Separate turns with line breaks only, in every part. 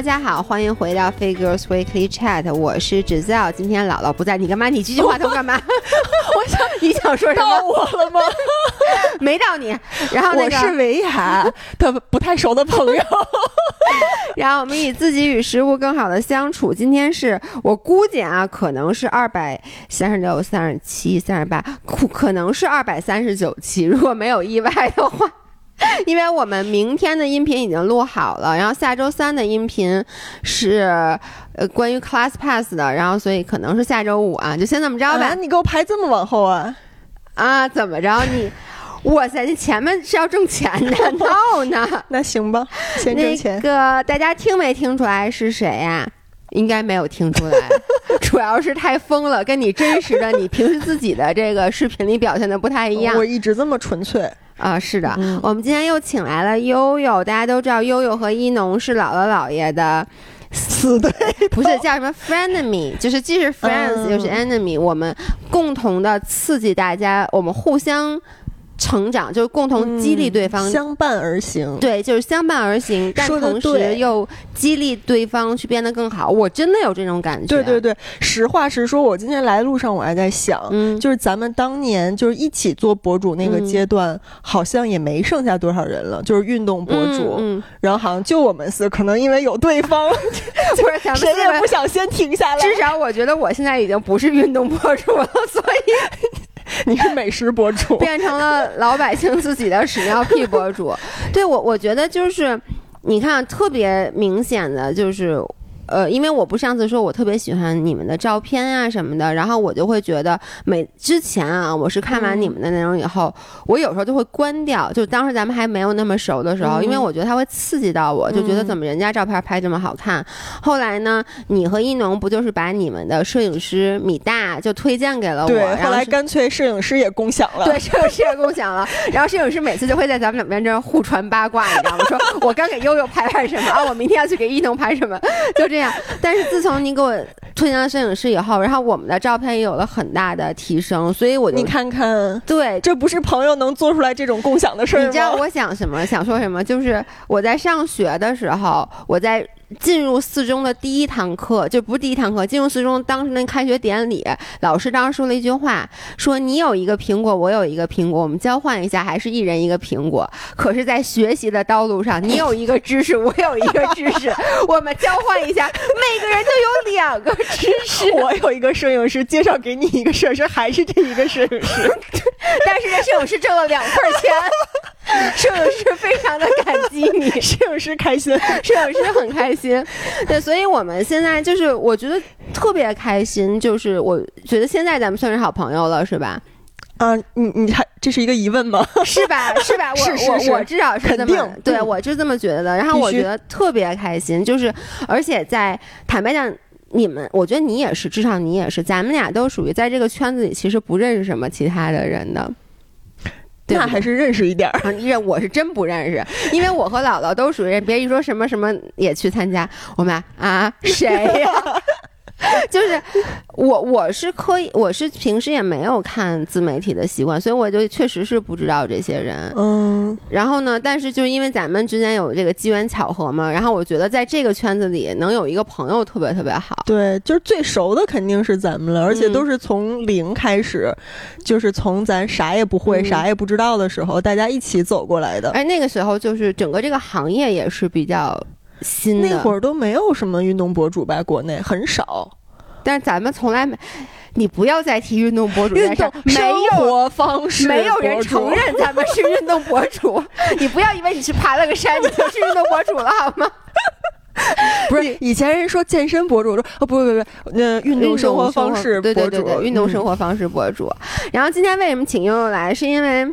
大家好，欢迎回到 Figures Weekly Chat，我是 Giselle。今天姥姥不在，你干嘛？你继续话筒干嘛？我想你想说什么？
到我了吗？
没到你。然后那
我是
个，
维雅的不太熟的朋友。
然后我们以自己与食物更好的相处。今天是我估计啊，可能是二百三十六、三十七、三十八，可可能是二百三十九期，如果没有意外的话。因为我们明天的音频已经录好了，然后下周三的音频是呃关于 Class Pass 的，然后所以可能是下周五啊，就先这么着吧
啊，。你给我排这么往后啊？
啊，怎么着你？哇塞，这前面是要挣钱的，no 呢？
那行吧，先挣
那。个大家听没听出来是谁呀、应该没有听出来，主要是太疯了，跟你真实的你平时自己的这个视频里表现的不太一样
我一直这么纯粹。
啊。是的，
嗯
我们今天又请来了悠悠，大家都知道悠悠和一农是姥姥姥爷的，
死对
不是叫什么 frenemy，就是既是 friends、
嗯
又是 enemy，我们共同的刺激大家，我们互相成长，就是共同激励对方。
相伴而行。
对，就是相伴而行，但同时又激励对方去变得更好。我真的有这种感觉。
对对对，实话实说，我今天来路上我还在想，
嗯，
就是咱们当年就是一起做博主那个
嗯
阶段，好像也没剩下多少人了，就是运动博主。然后好像就我们四，可能因为有对方，
就是咱们
谁也不想先停下来。
至少我觉得我现在已经不是运动博主了，所以
你是美食博主，
变成了老百姓自己的屎尿屁博主。对我，我觉得就是你看，特别明显的就是。呃，因为我不上次说我特别喜欢你们的照片啊什么的，然后我就会觉得每之前啊，我是看完你们的内容以后，我有时候就会关掉，就当时咱们还没有那么熟的时候，
嗯
因为我觉得它会刺激到我，就觉得
嗯
怎么人家照片拍这么好看。后来呢，你和一农不就是把你们的摄影师米大就推荐给了我，
对，
后
来干脆摄影师也共享了。
对，摄影师也共享了。然后摄影师每次就会在咱们两边这儿互传八卦，你知道吗？说我刚给悠悠拍拍什么啊，我明天要去给一农拍什么，就这样。但是自从你给我推荐了摄影师以后，然后我们的照片也有了很大的提升，所以我就
你看看，
对。
这不是朋友能做出来这种共享的事儿吗？
你知道我想什么？想说什么？就是我在上学的时候，我在进入四中的第一堂课，就不是第一堂课，进入四中当时那开学典礼，老师当时说了一句话，说你有一个苹果，我有一个苹果，我们交换一下，还是一人一个苹果。可是，在学习的道路上，你有一个知识，我有一个知识，我们交换一下，每个人都有两个知识。
我有一个摄影师，介绍给你一个摄影师，还是这一个摄影师。
但是这摄影师挣了两份钱，摄影师非常的感激你。
摄影师开心，
摄影师很开心，对，所以我们现在就是我觉得特别开心，就是我觉得现在咱们算是好朋友了，是吧？
啊，你你还这是一个疑问吗？
是吧？是吧？我
是是是
我我至少是这么对，
嗯
我就这么觉得的。然后我觉得特别开心，就是而且在坦白讲。你们，我觉得你也是，至少你也是，咱们俩都属于在这个圈子里，其实不认识什么其他的人的。
那还是认识一点儿。
啊，认我是真不认识，因为我和姥姥都属于别一说什么什么也去参加，我们啊谁呀、就是我，我是可以，我是平时也没有看自媒体的习惯，所以我就确实是不知道这些人。
嗯，
然后呢，但是就因为咱们之间有这个机缘巧合嘛，然后我觉得在这个圈子里能有一个朋友特别特别好。
对，就是最熟的肯定是咱们了，而且
嗯
都是从零开始，就是从咱啥也不会、
嗯
啥也不知道的时候，大家一起走过来的。
而那个时候就是整个这个行业也是比较新的，
那会儿都没有什么运动博主吧，国内很少。
但是咱们从来没，你不要再提运动博主这
运
件事儿
动，
没
生
有。
活方式，
没有人承认咱们是运动博主，你不要以为你去爬了个山，你就是运动博主了，好吗？
不是以前人说健身博主，说哦不不不，那运动生活方式博主，
对对对，运动生
活。
活方式博主。然后今天为什么请悠悠来，是因为。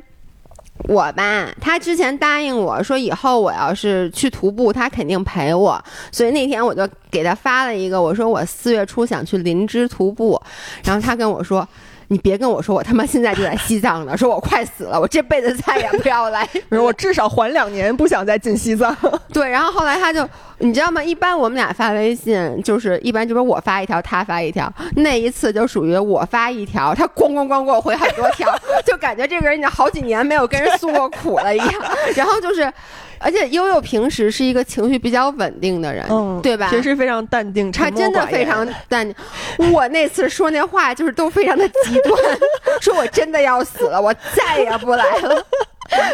我吧，他之前答应我说，以后我要是去徒步，他肯定陪我。所以那天我就给他发了一个，我说我四月初想去林芝徒步，然后他跟我说。你别跟我说我他妈现在就在西藏呢，说我快死了，我这辈子再也不要来。
我至少缓两年，不想再进西藏。
对，然后后来他就你知道吗？一般我们俩发微信，就是一般就是我发一条，他发一条。那一次就属于我发一条，他咣咣咣给我回很多条，就感觉这个人已经好几年没有跟人诉过苦了一样。然后就是，而且悠悠平时是一个情绪比较稳定的人，嗯，对吧？
平时非常淡定，
他真的非常淡定。我那次说那话就是都非常的极端，说我真的要死了，我再也不来了。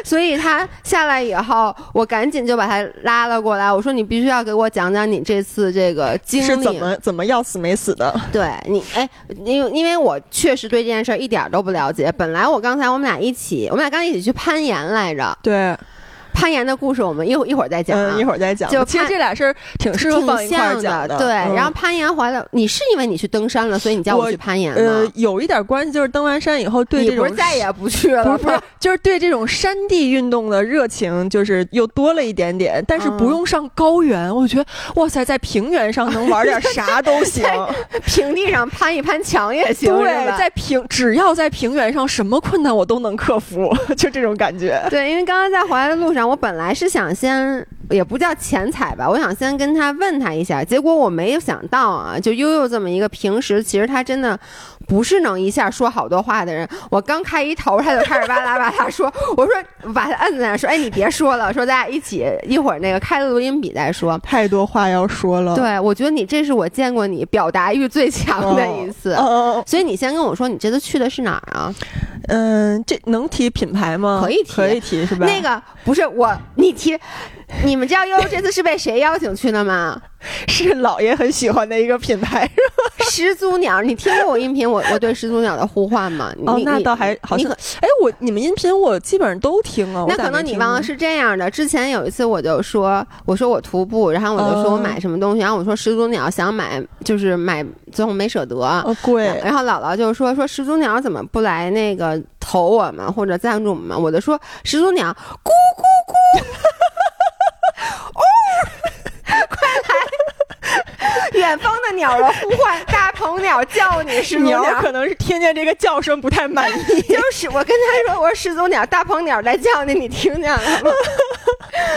所以他下来以后，我赶紧就把他拉了过来。我说：“你必须要给我讲讲你这次这个经历
是怎么怎么要死没死的。”
对你，哎，因为因为我确实对这件事儿一点都不了解。本来我刚才我们俩一起，我们俩刚一起去攀岩来着。
对。
攀岩的故事，我们一会一会儿再讲。
嗯，一会儿再讲。就其实这俩事儿挺适合放一块儿讲
的。对，然后攀岩回来，你是因为你去登山了，所以你叫
我
去攀岩吗？
呃，有一点关系，就是登完山以后，对这种
再也不去了。
不是，就是对这种山地运动的热情，就是又多了一点点。但是不用上高原，我觉得哇塞，在平原上能玩点啥都行，
平地上攀一攀墙也行。
对，在平只要在平原上，什么困难我都能克服，就这种感觉。
对，因为刚刚在回来的路上，我本来是想。先也不叫钱财吧，我想先跟他问他一下，结果我没有想到啊，就悠悠这么一个平时其实他真的不是能一下说好多话的人，我刚开一头他就开始哇啦哇啦说，我说把他摁在那说，哎你别说了，说咱俩一起一会儿那个开了录音笔再说，
太多话要说了。
对，我觉得你这是我见过你表达欲最强的一次，所以你先跟我说你这次去的是哪儿啊？
嗯，这能提品牌吗？
可以提，
可以提是吧？
那个不是我，你提。你们知道悠悠这次是被谁邀请去的吗？
是姥爷很喜欢的一个品牌，是吧？
始祖鸟，你听过我音频？我我对始祖鸟的呼唤吗？
哦，那倒还好像。哎，我你们音频我基本上都听啊。
那可能你忘了是这样的。之前有一次我就说，我说我徒步，然后我就说我买什么东西，然后我说始祖鸟想买，就是买，最后没舍得，
贵。
然后姥姥就说说始祖鸟怎么不来那个投我们或者赞助我们？我就说始祖鸟咕咕咕。哦，快来！远方的鸟儿呼唤，大鹏鸟叫你，是鸟
可能是听见这个叫声不太满意。
就是我跟他说，我说始祖鸟，大鹏鸟在叫你，你听见了吗？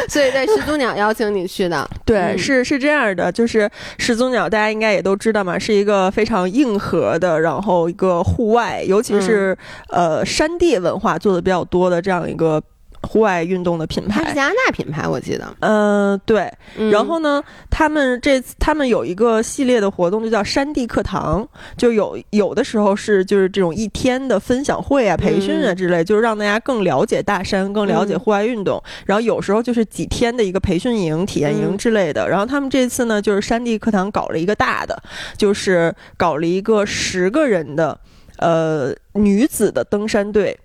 所以，对始祖鸟邀请你去的，
对，是是这样的，就是始祖鸟，大家应该也都知道嘛，是一个非常硬核的，然后一个户外，尤其是呃山地文化做的比较多的这样一个。户外运动的品牌，
是加拿大品牌，我记得。
嗯，对。然后呢，他们这次他们有一个系列的活动，就叫山地课堂，就有有的时候是就是这种一天的分享会啊、培训啊之类，就是让大家更了解大山，更了解户外运动。然后有时候就是几天的一个培训营、体验营之类的。然后他们这次呢，就是山地课堂搞了一个大的，就是搞了一个十个人的呃女子的登山队。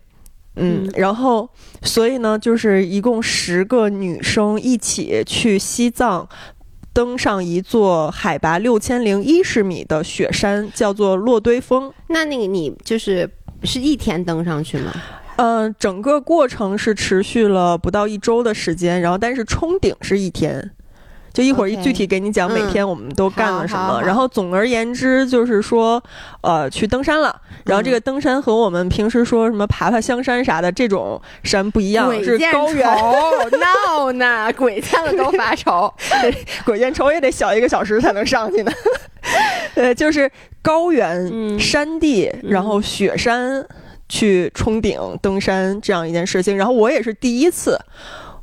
嗯，然后，所以呢，就是一共十个女生一起去西藏，登上一座海拔六千零一十米的雪山，叫做洛堆峰。
那那个你就是是一天登上去吗？
嗯，整个过程是持续了不到一周的时间，然后但是冲顶是一天。就一会儿一具体给你讲每天我们都干了什么，然后总而言之就是说，呃，去登山了。然后这个登山和我们平时说什么爬爬香山啥的这种山不一样，是高原。
闹呢，鬼见了都发愁，
鬼见愁也得小一个小时才能上去呢。呃，就是高原山地，然后雪山去冲顶登山这样一件事情。然后我也是第一次。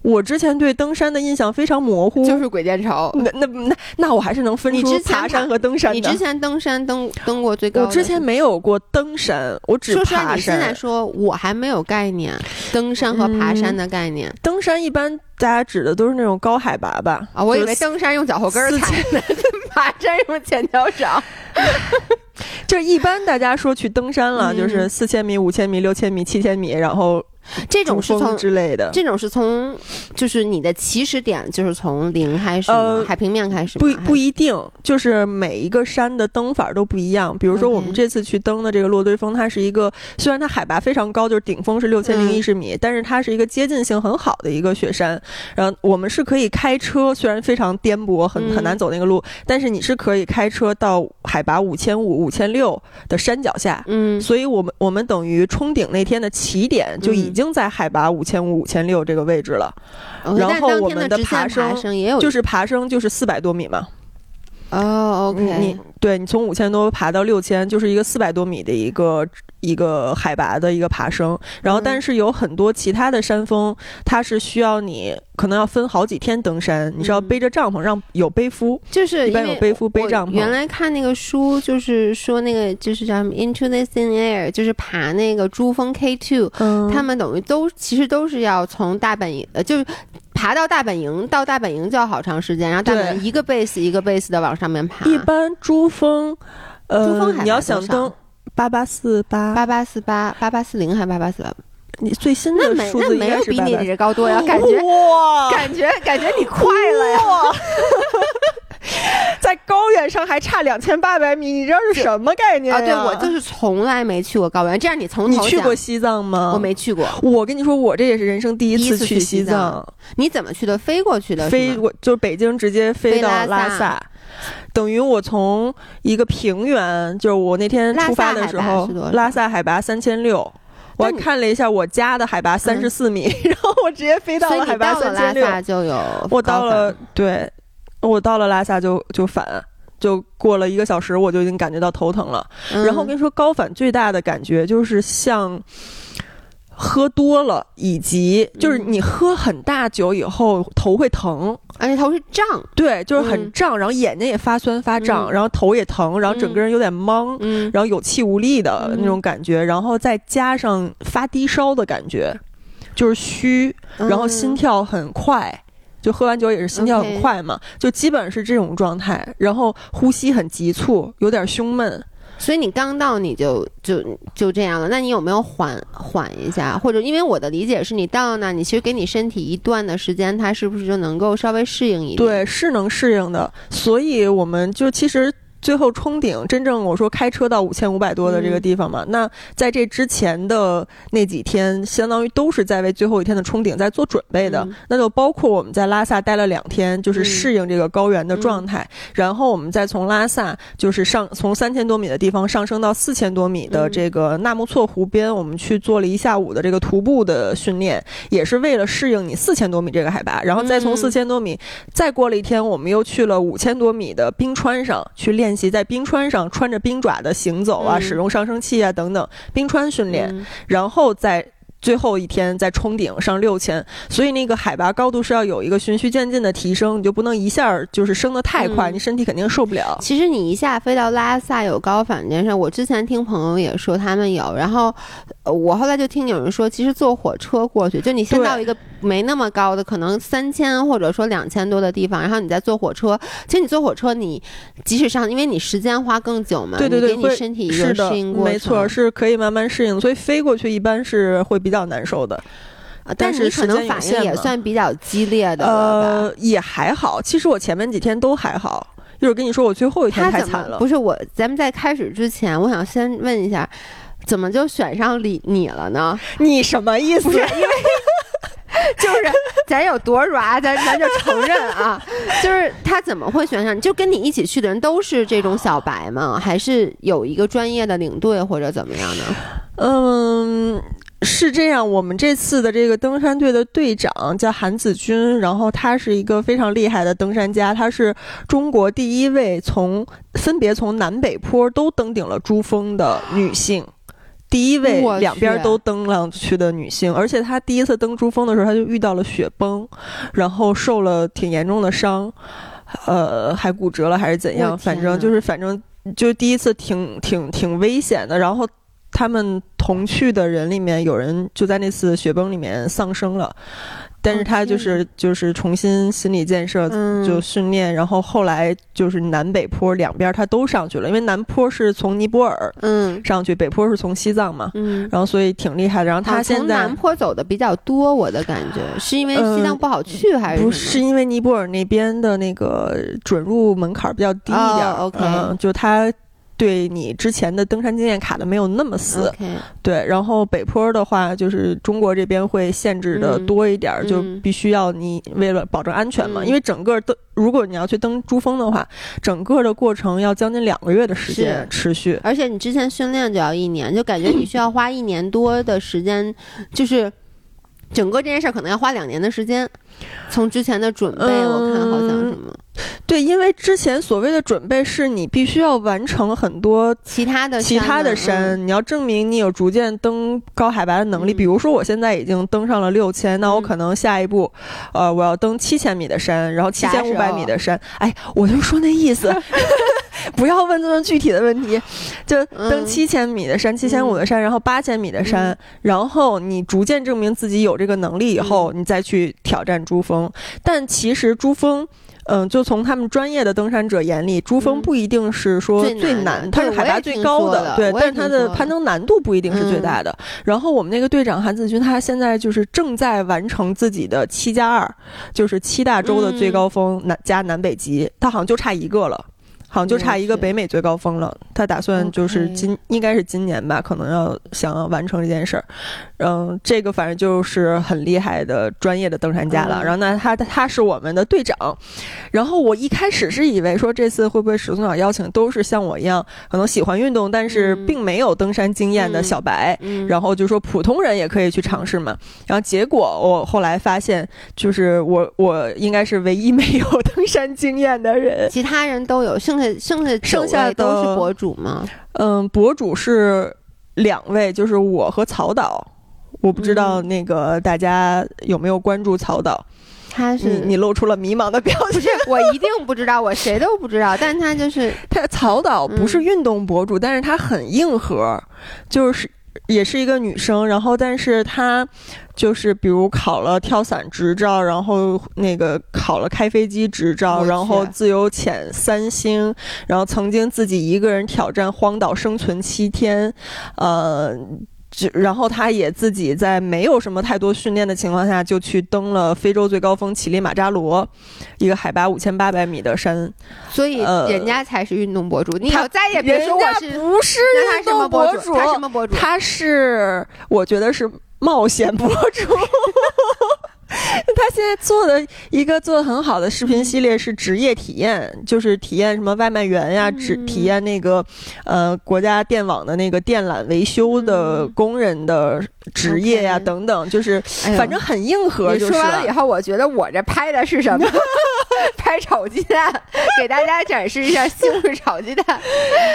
我之前对登山的印象非常模糊，
就是鬼见愁。
那那那那我还是能分出爬山和登山的。
你之前登山登登过最高？
我之前没有过登山，我只爬山。
你现在说我还没有概念，登山和爬山的概念。
登山一般大家指的都是那种高海拔吧？
啊，我以为登山用脚后跟踩呢，爬山用前脚掌。
就一般大家说去登山了，就是四千米、五千米、六千米、七千米，然后。
这种是从
之类的，
这种是从就是你的起始点就是从零开始，呃，海平面开始，
不不一定，就是每一个山的登法都不一样。比如说我们这次去登的这个落堆峰，它是一个虽然它海拔非常高，就是顶峰是六千零一十米，但是它是一个接近性很好的一个雪山。然后我们是可以开车，虽然非常颠簸，很很难走那个路，但是你是可以开车到海拔五千五、五千六的山脚下。
嗯，
所以我们我们等于冲顶那天的起点就已经。经在海拔五千五、五千六这个位置了。然后我们
的
爬
升也有，
就是爬升就是四百多米嘛。
哦，OK，
你对你从五千多爬到六千，就是一个四百多米的一个一个海拔的一个爬升。然后，但是有很多其他的山峰，它是需要你可能要分好几天登山，你是要背着帐篷，让有背夫，
就是
一般有背夫背帐篷。
原来看那个书，就是说那个就是叫 Into the Thin Air，就是爬那个珠峰 K Two，他们等于都其实都是要从大本营，呃，就是。爬到大本营，到大本营就要好长时间，然后大本营一个 base 一个 base 的往上面爬。
一般珠峰，呃，你要想登八八四八
八八四八八八四零还是八八四八？
你最新的数字
应该是比你这高多呀，感觉感觉感觉你快了呀。
在高原上还差两千八百米，你知道是什么概念啊？
对我就是从来没去过高原。这样你从
你去过西藏吗？
我没去过。
我跟你说，我这也是人生第
一次
去
西
藏。
你怎么去的？飞过去的？
飞过就是北京直接飞到拉萨，等于我从一个平原，就是我那天出发的时候，拉萨海拔三千六。我还看了一下我家的海拔三十四米，然后我直接飞到了海拔三千六。
就有
我到了对。我到了拉萨就就反，就过了一个小时，我就已经感觉到头疼了。然后我跟你说，高反最大的感觉就是像喝多了，以及就是你喝很大酒以后头会疼，
而且头是胀，
对，就是很胀，然后眼睛也发酸发胀，然后头也疼，然后整个人有点懵，然后有气无力的那种感觉，然后再加上发低烧的感觉，就是虚，然后心跳很快。就喝完酒也是心跳很快嘛，就基本是这种状态，然后呼吸很急促，有点胸闷。
所以你刚到你就就就这样了，那你有没有缓缓一下？或者因为我的理解是你到那，你其实给你身体一段的时间，它是不是就能够稍微适应一点？
对，是能适应的。所以我们就其实。最后冲顶，真正我说开车到五千五百多的这个地方嘛，那在这之前的那几天，相当于都是在为最后一天的冲顶在做准备的。那就包括我们在拉萨待了两天，就是适应这个高原的状态，然后我们再从拉萨就是上从三千多米的地方上升到四千多米的这个纳木错湖边，我们去做了一下午的这个徒步的训练，也是为了适应你四千多米这个海拔，然后再从四千多米再过了一天，我们又去了五千多米的冰川上去练。练习在冰川上穿着冰爪的行走啊，使用上升器啊等等冰川训练，然后再。最后一天再冲顶上六千，所以那个海拔高度是要有一个循序渐进的提升，你就不能一下就是升得太快，你身体肯定受不了。
其实你一下飞到拉萨有高反这件事，我之前听朋友也说他们有，然后我后来就听有人说，其实坐火车过去，就你先到一个没那么高的，可能三千或者说两千多的地方，然后你再坐火车。其实你坐火车，你即使上，因为你时间花更久嘛，
对对对，
给你身体一个适应过
没错，是可以慢慢适应。所以飞过去一般是会比较难受的，但是
可能反应也算比较激烈的
呃，也还好。其实我前面几天都还好。一会儿跟你说，我最后一天太惨了。
不是我，咱们在开始之前，我想先问一下，怎么就选上你你了呢？
你什么意思？
因为 就是咱有多软，咱咱就承认啊。就是他怎么会选上？就跟你一起去的人都是这种小白吗？还是有一个专业的领队或者怎么样呢？
嗯，是这样。我们这次的这个登山队的队长叫韩子君，然后他是一个非常厉害的登山家，他是中国第一位从分别从南北坡都登顶了珠峰的女性，第一位两边都登上去的女性。而且她第一次登珠峰的时候，她就遇到了雪崩，然后受了挺严重的伤，呃，还骨折了还是怎样？反正就是反正就第一次挺挺挺危险的。然后。他们同去的人里面，有人就在那次雪崩里面丧生了，但是他就是就是重新心理建设，就训练，然后后来就是南北坡两边他都上去了，因为南坡是从尼泊尔嗯上去，北坡是从西藏嘛，嗯，然后所以挺厉害的。然后他现在
南坡走的比较多，我的感觉是因为西藏不好去，还是
不是因为尼泊尔那边的那个准入门槛比较低一点
？OK，
就他。对你之前的登山经验卡的没有那么死，对，然后北坡的话，就是中国这边会限制的多一点，就必须要你为了保证安全嘛，因为整个登，如果你要去登珠峰的话，整个的过程要将近两个月的时间持续，
而且你之前训练就要一年，就感觉你需要花一年多的时间，就是整个这件事儿可能要花两年的时间，从之前的准备，我看好像什么，
对，因为之前所谓的准备是你必须要完成很多
其他的
其他的
山，
山，你要证明你有逐渐登高海拔的能力。
嗯
比如说，我现在已经登上了六千，那我可能下一步，呃，我要登七千米的山，然后七千五百米的山。哎，我就说那意思。不要问这么具体的问题，就登
嗯
七千米的山、七千五的山，然后八千米的山，然后你逐渐证明自己有这个能力以后，
嗯
你再去挑战珠峰。但其实珠峰。嗯，就从他们专业的登山者眼里，珠峰
嗯
不一定是说
最
最
难
它是海拔最高的，对，但是它的攀登难度不一定是最
嗯
大的。然后我们那个队长韩子军，他现在就是正在完成自己的七加二，就是七大洲的最
嗯
高峰南加南北极，他好像就差一个了。好像就差一个北美最高峰了，他打算就是今应该是今年吧，可能要想要完成这件事儿。嗯，这个反正就是很厉害的专业的登山家了。
嗯
然后那，他他是我们的队长。然后我一开始是以为说这次会不会始祖鸟邀请都是像我一样可能喜欢运动，但是
嗯
并没有登山经验的
嗯
小白。
嗯，
然后就说普通人也可以去尝试嘛，然后结果我后来发现，就是我我应该是唯一没有登山经验的人。
其他人都有，剩下剩下
剩下
的都是博主吗？
嗯，博主是两位，就是我和曹导。我不知道
嗯
那个大家有没有关注曹导，你
他是
你露出了迷茫的表情。
不是我一定不知道，我谁都不知道，但他就是
他曹导不是
嗯
运动博主，但是他很硬核，就是也是一个女生，然后但是她就是比如考了跳伞执照，然后那个考了开飞机执照，然后自由潜三星，然后曾经自己一个人挑战荒岛生存七天，呃。就然后他也自己在没有什么太多训练的情况下，就去登了非洲最高峰乞力马扎罗，一个海拔五千八百米的山。
所以
呃
人家才是运动博主。你以
他
后再也别说我是，
不是
他
运动
博
主，
他什么博主？
他是我觉得是冒险博主。他现在做的一个做的很好的视频系列是职业体验，就是体验什么外卖员呀，职、
嗯。
体验那个呃国家电网的那个电缆维修的
嗯。
工人的职业呀、等等，就是
哎
反正很硬核，
你
就是
说完了以后，我觉得我这拍的是什么？拍炒鸡蛋，给大家展示一下西红柿炒鸡蛋。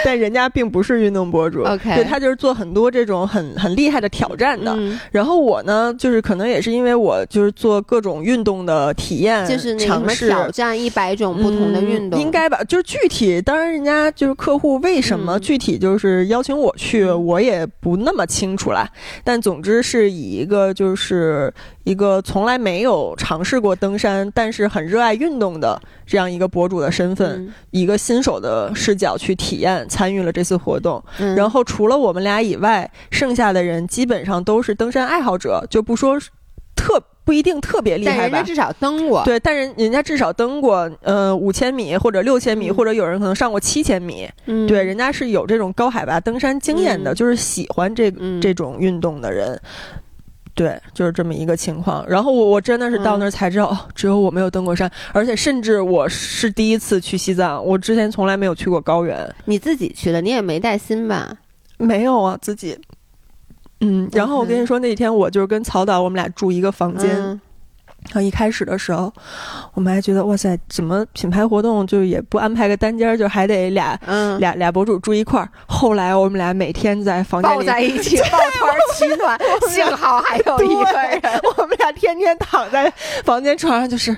但人家并不是运动博主
OK
对他就是做很多这种很很厉害的挑战的。
嗯，
然后我呢，就是可能也是因为我就是做各种运动的体验，
就是
尝试
挑战一百种不同的运动，
嗯应该吧？就是具体，当然人家就是客户为什么
嗯
具体就是邀请我去，
嗯
我也不那么清楚啦。但总之是以一个就是一个从来没有尝试过登山，但是很热爱运动的这样一个博主的身份，
嗯
一个新手的视角去体验参与了这次活动。
嗯
然后除了我们俩以外，剩下的人基本上都是登山爱好者，就不说特不一定特别厉害吧。
但人家至少登过，
对，但人人家至少登过呃五千米或者六千米，
嗯
或者有人可能上过七千米。
嗯
对，人家是有这种高海拔登山经验的，
嗯
就是喜欢这
嗯
这种运动的人。对，就是这么一个情况。然后我我真的是到那儿才知道，哦，只有我没有登过山，而且甚至我是第一次去西藏，我之前从来没有去过高原。
你自己去的，你也没带薪吧？
没有啊，自己。嗯，然后我跟你说，那天我就是跟曹导，我们俩住一个房间。
嗯
然后一开始的时候，我们还觉得哇塞，怎么品牌活动就也不安排个单间儿，就还得俩、
嗯，
俩俩博主住一块儿。后来我们俩每天在房间
抱
里，
在一起，抱团取暖，幸好还有一个人。
我们俩天天躺在房间床上，就是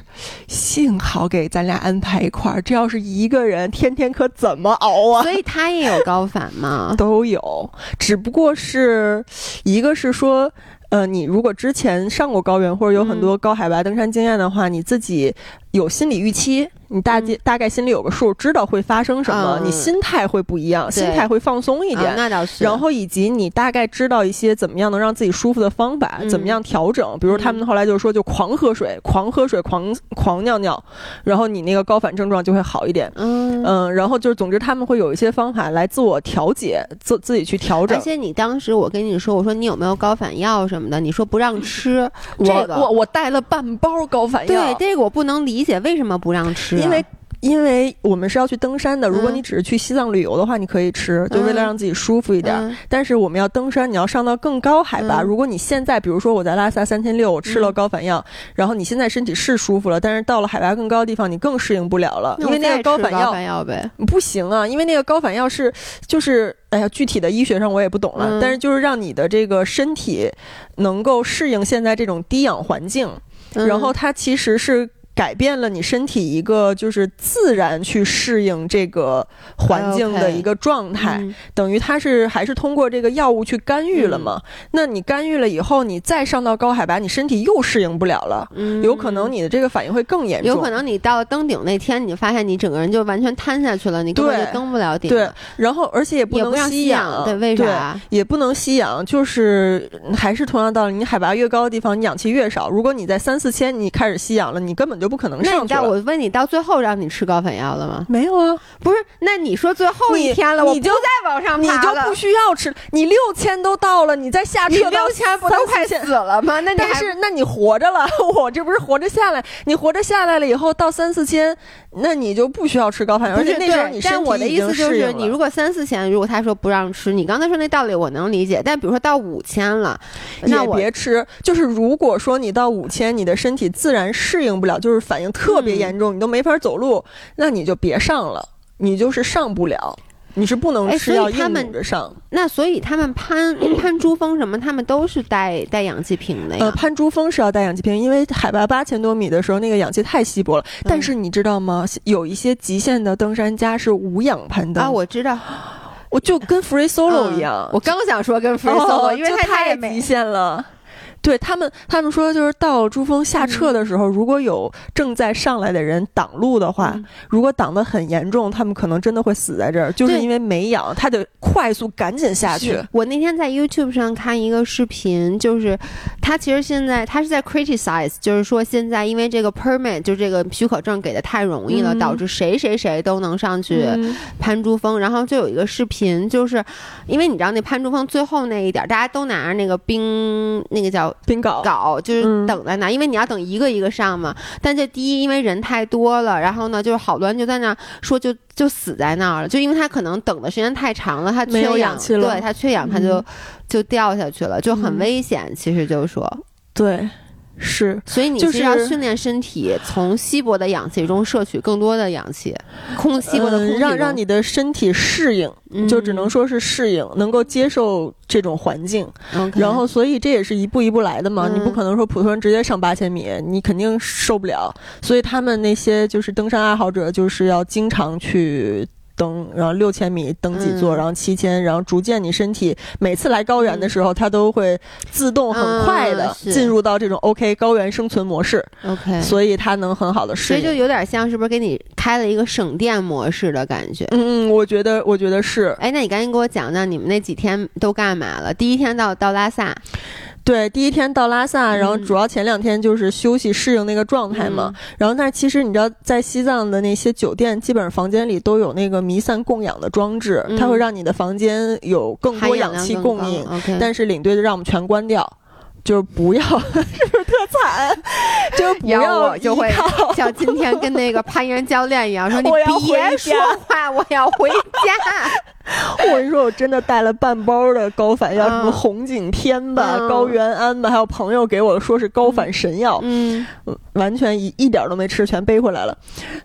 幸好给咱俩安排一块儿，这要是一个人，天天可怎么熬啊？
所以他也有高反吗？
都有，只不过是一个是说，呃，你如果之前上过高原或者有很多高海拔登山经验的话，你自己有心理预期，你大概、大概心里有个数，知道会发生什么，
嗯
你心态会不一样，心态会放松一
啊
点。
那倒是。
然后以及你大概知道一些怎么样能让自己舒服的方法，
嗯
怎么样调整。比如他们后来就说，就狂喝水，狂喝水，狂狂尿尿，然后你那个高反症状就会好一点。
嗯，
嗯，然后就是，总之他们会有一些方法来自我调节，自自己去调整
而。且你当时我跟你说，我说你有没有高反药什么的，你说不让吃，
我
这个
我我带了半包高反药，
对这个我不能理解，为什么不让吃啊？
因为因为我们是要去登山的，如果你只是去西藏旅游的话，你可以吃，就为了让自己舒服一点。但是我们要登山，你要上到更高海拔。如果你现在，比如说我在拉萨三千六，我吃了高反药，然后你现在身体是舒服了，但是到了海拔更高的地方，你更适应不了了，因为那个高反
药呗，
不行啊，因为那个高反药是就是，哎呀，具体的医学上我也不懂了，但是就是让你的这个身体能够适应现在这种低氧环境，然后它其实是。改变了你身体一个就是自然去适应这个环境的一个状态，等于它是还是通过这个药物去干预了嘛？那你干预了以后，你再上到高海拔，你身体又适应不了了，有可能你的这个反应会更严重。
有可能你到登顶那天，你发现你整个人就完全瘫下去了，你根本就登不了顶。
对，然后而且也
不
能吸氧，
对，为啥？
也不能吸氧，就是还是同样道理，你海拔越高的地方，你氧气越少。如果你在三四千，你开始吸氧了，你根本就。就不可能上去了。
我问你，到最后让你吃高反药了吗？
没有啊，
不是。那你说最后一天了，你
就
再往上爬
你就不需要吃。你六千都到了，你再下车
六千不都快死了吗？那
但是那你活着了，我这不是活着下来？你活着下来了以后到三四千，那你就不需要吃高反药。而且那时候你
但我的意思就是，你如果三四千，如果他说不让吃，你刚才说那道理我能理解。但比如说到五千了，那
我别吃。就是如果说你到五千，你的身体自然适应不了，就是反应特别。严重，你都没法走路，那你就别上了，你就是上不了，你是不能吃药硬着上。
那所以他们攀 攀珠峰什么，他们都是带带氧气瓶的呀。
呃，攀珠峰是要带氧气瓶，因为海拔八千多米的时候，那个氧气太稀薄了。但是你知道吗？有一些极限的登山家是无氧攀登
啊，我知道，
我就跟 free solo 一样。
我刚想说跟 free solo，因为他
太极限了。对他们，他们说就是到珠峰下撤的时候，如果有正在上来的人挡路的话，如果挡得很严重，他们可能真的会死在这儿，就是因为没氧，他得快速赶紧下去。
我那天在 YouTube 上看一个视频，就是他其实现在他是在 criticize，就是说现在因为这个 permit 就这个许可证给的太容易了，导致谁谁谁都能上去攀珠峰。然后就有一个视频，就是因为你知道那攀珠峰最后那一点，大家都拿着那个冰，那个叫。
冰镐
镐就是等在那，因为你要等一个一个上嘛。但这第一，因为人太多了，然后呢，就是好多人就在那说，就就死在那儿了，就因为他可能等的时间太长了，他缺氧，对他缺氧，他就就掉下去了，就很危险。其实就是说，
对。是，
所以你
就是
要训练身体，从稀薄的氧气中摄取更多的氧气，空稀薄的空气，
让让你的身体适应，就只能说是适应，能够接受这种环境。然后，所以这也是一步一步来的嘛，你不可能说普通人直接上八千米，你肯定受不了。所以他们那些就是登山爱好者，就是要经常去。登，然后六千米登几座，然后七千，然后逐渐你身体每次来高原的时候，它都会自动很快的进入到这种 OK 高原生存模式。
OK，
所以它能很好的适
应。所以就有点像是不是给你开了一个省电模式的感觉？
嗯嗯，我觉得我觉得是。
哎，那你赶紧给我讲讲你们那几天都干嘛了？第一天到到拉萨。
对，第一天到拉萨，然后主要前两天就是休息适应那个状态嘛。然后，但是其实你知道，在西藏的那些酒店，基本上房间里都有那个弥散供氧的装置，它会让你的房间有更多氧气供应。但是领队就让我们全关掉。就是不要，是不是特惨？就是不要我
就会 像今天跟那个攀岩教练一样说：“你别说话，我要回家。”
我跟你说，我真的带了半包的高反药，什么红景天吧、高原安吧，还有朋友给我说是高反神药，嗯，完全一一点都没吃，全背回来了。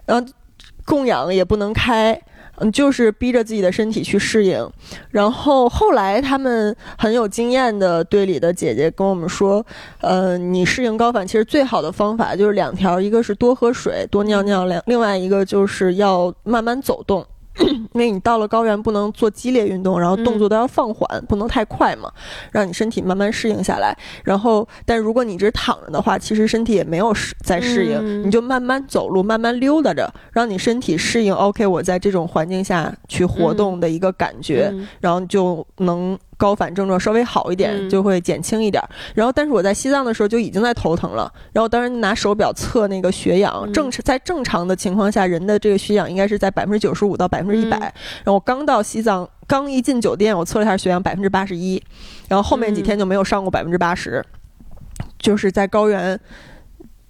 然后供氧也不能开。嗯，就是逼着自己的身体去适应，然后后来他们很有经验的队里的姐姐跟我们说，呃，你适应高反其实最好的方法就是两条，一个是多喝水、多尿尿，两另外一个就是要慢慢走动。因为你到了高原不能做激烈运动，然后动作都要放缓，不能太快嘛，让你身体慢慢适应下来。然后，但如果你一直躺着的话，其实身体也没有适在适应，你就慢慢走路，慢慢溜达着，让你身体适应。OK，我在这种环境下去活动的一个感觉，然后就能。高反症状稍微好一点，就会减轻一点。然后，但是我在西藏的时候就已经在头疼了。然后，当时拿手表测那个血氧，正在正常的情况下，人的这个血氧应该是在百分之九十五到百分之一百。然后我刚到西藏，刚一进酒店，我测了一下血氧，百分之八十一。然后后面几天就没有上过百分之八十，就是在高原。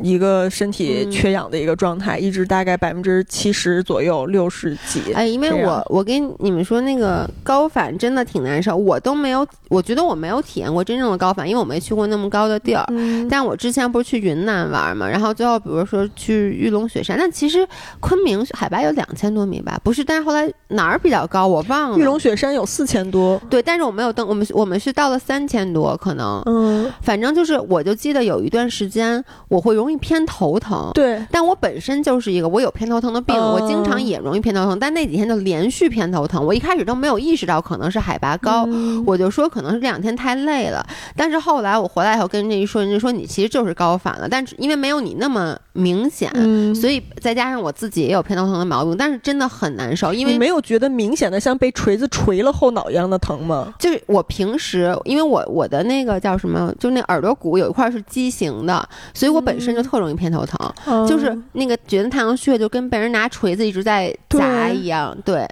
一个身体
嗯
缺氧的一个状态，一直大概百分之七十左右，六十几。
哎，因为我我跟你们说，那个高反真的挺难受，我都没有，我觉得我没有体验过真正的高反，因为我没去过那么高的地儿。
嗯，
但我之前不是去云南玩嘛，然后最后比如说去玉龙雪山，但其实昆明海拔有两千多米吧，不是？但是后来哪儿比较高我忘了。
玉龙雪山有四千多。
对，但是我没有登，我们我们是到了三千多，可能，
嗯，
反正就是我就记得有一段时间我会容易偏头疼。
对，
但我本身就是一个我有偏头疼的病，
哦
我经常也容易偏头疼，但那几天就连续偏头疼。我一开始都没有意识到可能是海拔高，
嗯
我就说可能是这两天太累了。但是后来我回来以后跟人家一说，人家说你其实就是高反了，但是因为没有你那么明显，
嗯，
所以再加上我自己也有偏头疼的毛病，但是真的很难受，因为
没有觉得明显的像被锤子锤了后脑一样的疼吗？
就是我平时，因为我我的那个叫什么，就那耳朵骨有一块是畸形的，所以我本身就特容易偏头疼，就是那个觉得太阳穴就跟被人拿锤子一直在砸一样。对，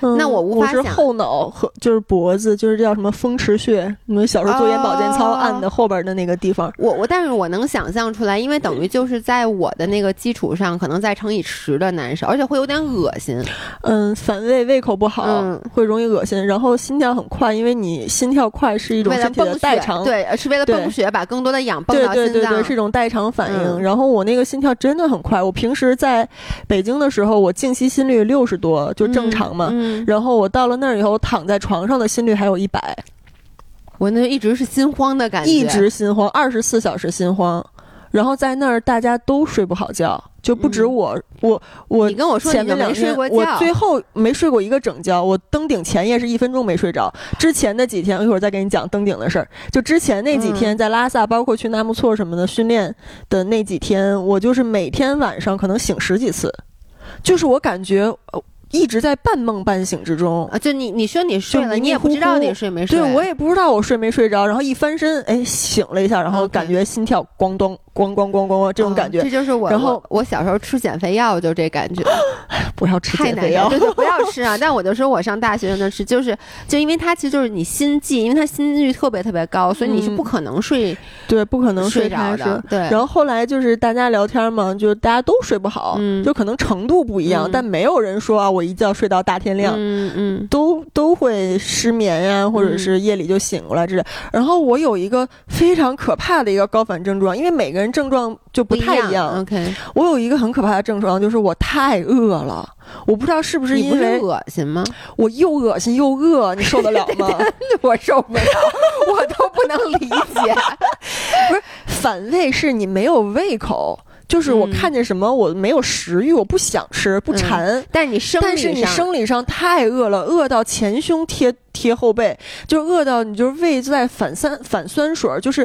嗯
那我无法想
我是后脑和就是脖子，就是叫什么风池穴，你们小时候做眼保健操
哦
按的后边的那个地方。
我我，但是我能想象出来，因为等于就是在我的那个基础上，可能再乘以十的难受，而且会有点恶心。
嗯，反胃，胃口不好，
嗯
会容易恶心，然后心跳很快，因为你心跳快是一种身体的，代偿。
对，是为了
对
泵血，把更多的氧泵
对
到心脏。
对对对，是一种代偿反应。
嗯
然后我那个心跳真的很快，我平时在北京的时候，我静息心率六十多，就正常嘛。
嗯，嗯
然后我到了那儿以后，躺在床上的心率还有一百，
我那一直是心慌的感觉，
一直心慌，二十四小时心慌。然后在那儿大家都睡不好觉，就不止
嗯
我，我我
你跟我说
前面两天我最后没睡过一个整觉，我登顶前夜是一分钟没睡着。之前的几天，我一会儿再给你讲登顶的事儿。就之前那几天
嗯
在拉萨，包括去纳木错什么的训练的那几天，我就是每天晚上可能醒十几次，就是我感觉呃一直在半梦半醒之中。
啊，就你你说你睡了，你也不知道你睡没睡。
对，我也不知道我睡没睡着，然后一翻身，哎，醒了一下，然后感觉心跳咣咚咣咣咣咣这种感觉
嗯，这就是我。
然后
我我小时候吃减肥药就这感觉，
不要吃减肥药
不要吃啊！但我就说我上大学那吃，就是就因为它其实就是你心悸，因为它心率特别特别高，所以你是
嗯
不可能睡
对，不可能
睡着的。。对，
然后后来就是大家聊天嘛，就大家都睡不好，
嗯
就可能程度不一样，
嗯
但没有人说啊，我一觉睡到大天亮。
嗯嗯
都都会失眠呀、或者是夜里就醒过来之类。然后我有一个非常可怕的一个高反症状，因为每个人症状就不太
一
一样。
OK，
我有一个很可怕的症状，就是我太饿了。我不知道是不是
你不是
因为
恶心吗？
我又恶心又饿，你受得了吗？
我受不了，我都不能理解。
不是反胃是你没有胃口，就是我
嗯
看见什么我没有食欲，我不想吃，不馋。
但是你生
但是你生理上太饿了，饿到前胸贴贴后背，就饿到你就是胃在反酸反酸水儿，就是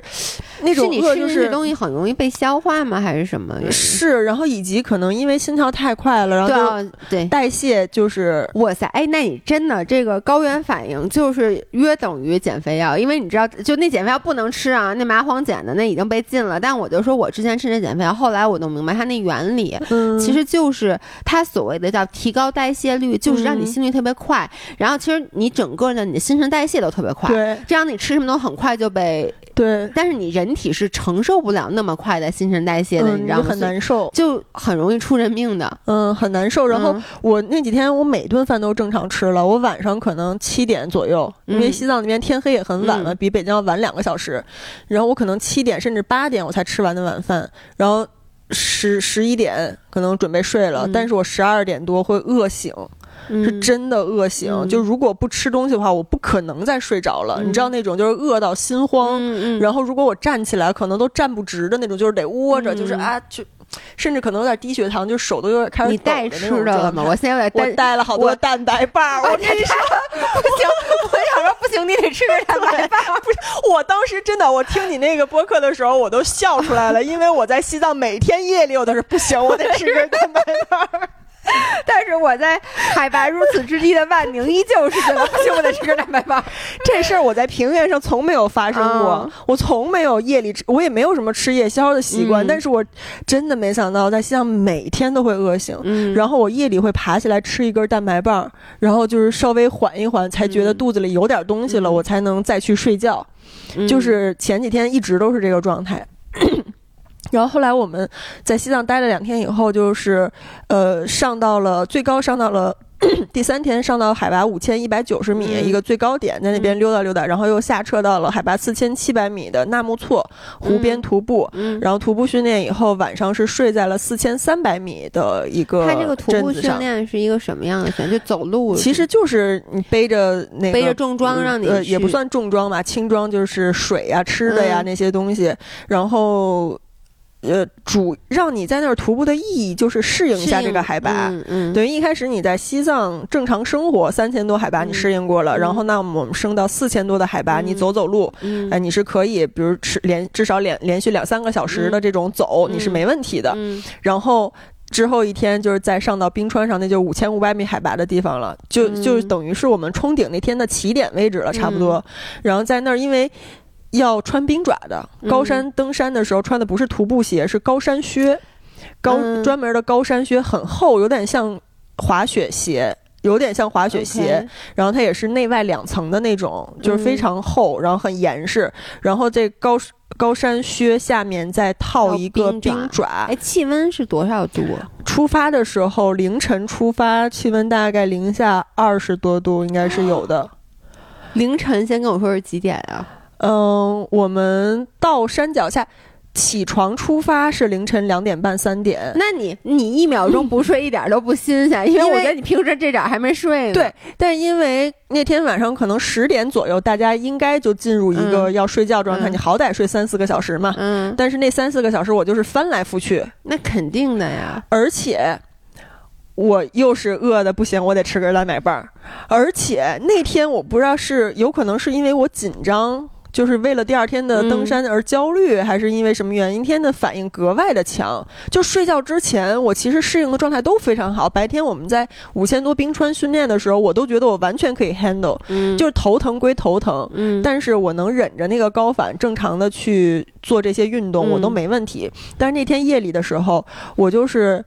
那种饿，就是
东西很容易被消化吗？还是什么？
是，然后以及可能因为心跳太快了，然后就
对。
代谢就是
哇塞，哎，那你真的这个高原反应就是约等于减肥药，因为你知道，就那减肥药不能吃啊，那麻黄碱的那已经被禁了。但我就说我之前吃那减肥药，后来我都明白它那原理，
嗯，
其实就是它所谓的叫提高代谢率，就是让你
嗯
心率特别快，然后其实你整个的你的新陈代谢都特别快。
对
这样你吃什么都很快就被，
对，
但是你人体是承受不了那么快的新陈代谢的，
嗯，
你知道吗？
很难受。
就很容易出人命的。
嗯，很难受。然后
嗯
我那几天我每顿饭都正常吃了，我晚上可能七点左右，因为
嗯
西藏那边天黑也很晚了，
嗯
比北京要晚两个小时。然后我可能七点甚至八点我才吃完的晚饭，然后十十一点可能准备睡了，
嗯
但是我十二点多会饿醒，是
嗯
真的饿醒。
嗯
就如果不吃东西的话，我不可能再睡着了。
嗯
你知道那种就是饿到心慌。然后，如果我站起来，可能都站不直的那种，就是得窝着，
嗯
就是啊，就甚至可能有点低血糖，就手都有点开始
你
抖
带吃
的
了吗？我现在有点
我。带了好多蛋白棒，我
我跟你说，不行，我想说不行，你得吃点蛋白棒。
不是我当时真的，我听你那个播客的时候，我都笑出来了，因为我在西藏每天夜里我都是不行，我得吃个蛋白棒儿。
但是我在海拔如此之低的万宁，依旧是觉得不行，我得吃根蛋白棒。
这事儿我在平原上从没有发生过，
啊
我从没有夜里吃，我也没有什么吃夜宵的习惯，
嗯
但是我真的没想到在西藏每天都会饿醒。
嗯
然后我夜里会爬起来吃一根蛋白棒，然后就是稍微缓一缓，才觉得
嗯
肚子里有点东西了，
嗯
我才能再去睡觉。
嗯
就是前几天一直都是这个状态。然后后来我们在西藏待了两天以后，就是呃上到了最高上到了。第三天上到海拔五千一百九十米一个最高点，在那边溜达溜达，然后又下撤到了海拔四千七百米的纳木错湖边徒步，然后徒步训练以后，晚上是睡在了四千三百米的一个
它这个徒步训练是一个什么样的训练？就走路？
其实就是你背着那
背着重装让你
呃也不算重装吧，轻装就是水呀、吃的呀那些东西，然后。呃，主让你在那儿徒步的意义就是适应一下这个海拔。
嗯嗯。
等于一开始你在西藏正常生活，三千多海拔你适应过了，然后那我们升到四千多的海拔，你走走路，哎，你是可以，比如吃连至少连连续两三个小时的这种走，你是没问题的。
嗯。
然后之后一天就是再上到冰川上，那就五千五百米海拔的地方了，就就等于是我们冲顶那天的起点位置了，差不多。然后在那儿，因为。要穿冰爪的，高山登山的时候穿的不是徒步鞋，是高山靴，高专门的高山靴，很厚，有点像滑雪鞋，有点像滑雪鞋。然后它也是内外两层的那种，就是非常厚，然后很严实。然后这高高山靴下面再套一个冰爪。
哎，气温是多少度？
出发的时候凌晨出发，气温大概零下二十多度，应该是有的。
凌晨，先跟我说是几点啊？
嗯，我们到山脚下，起床出发是凌晨两点半三点。
那你你一秒钟不睡一点都不新鲜，因为我觉得你平时这点还没睡呢。
对，但因为那天晚上可能十点左右，大家应该就进入一个要睡觉状态，你好歹睡三四个小时嘛。
嗯。
但是那三四个小时我就是翻来覆去。
那肯定的呀。
而且我又是饿的不行，我得吃根蓝莓棒。而且那天我不知道是有可能是因为我紧张。就是为了第二天的登山而焦虑，还是因为什么原因？天的反应格外的强。就睡觉之前，我其实适应的状态都非常好。白天我们在五千多冰川训练的时候，我都觉得我完全可以 handle。
嗯，
就是头疼归头疼，嗯，但是我能忍着那个高反，正常的去做这些运动，我都没问题。但是那天夜里的时候，我就是。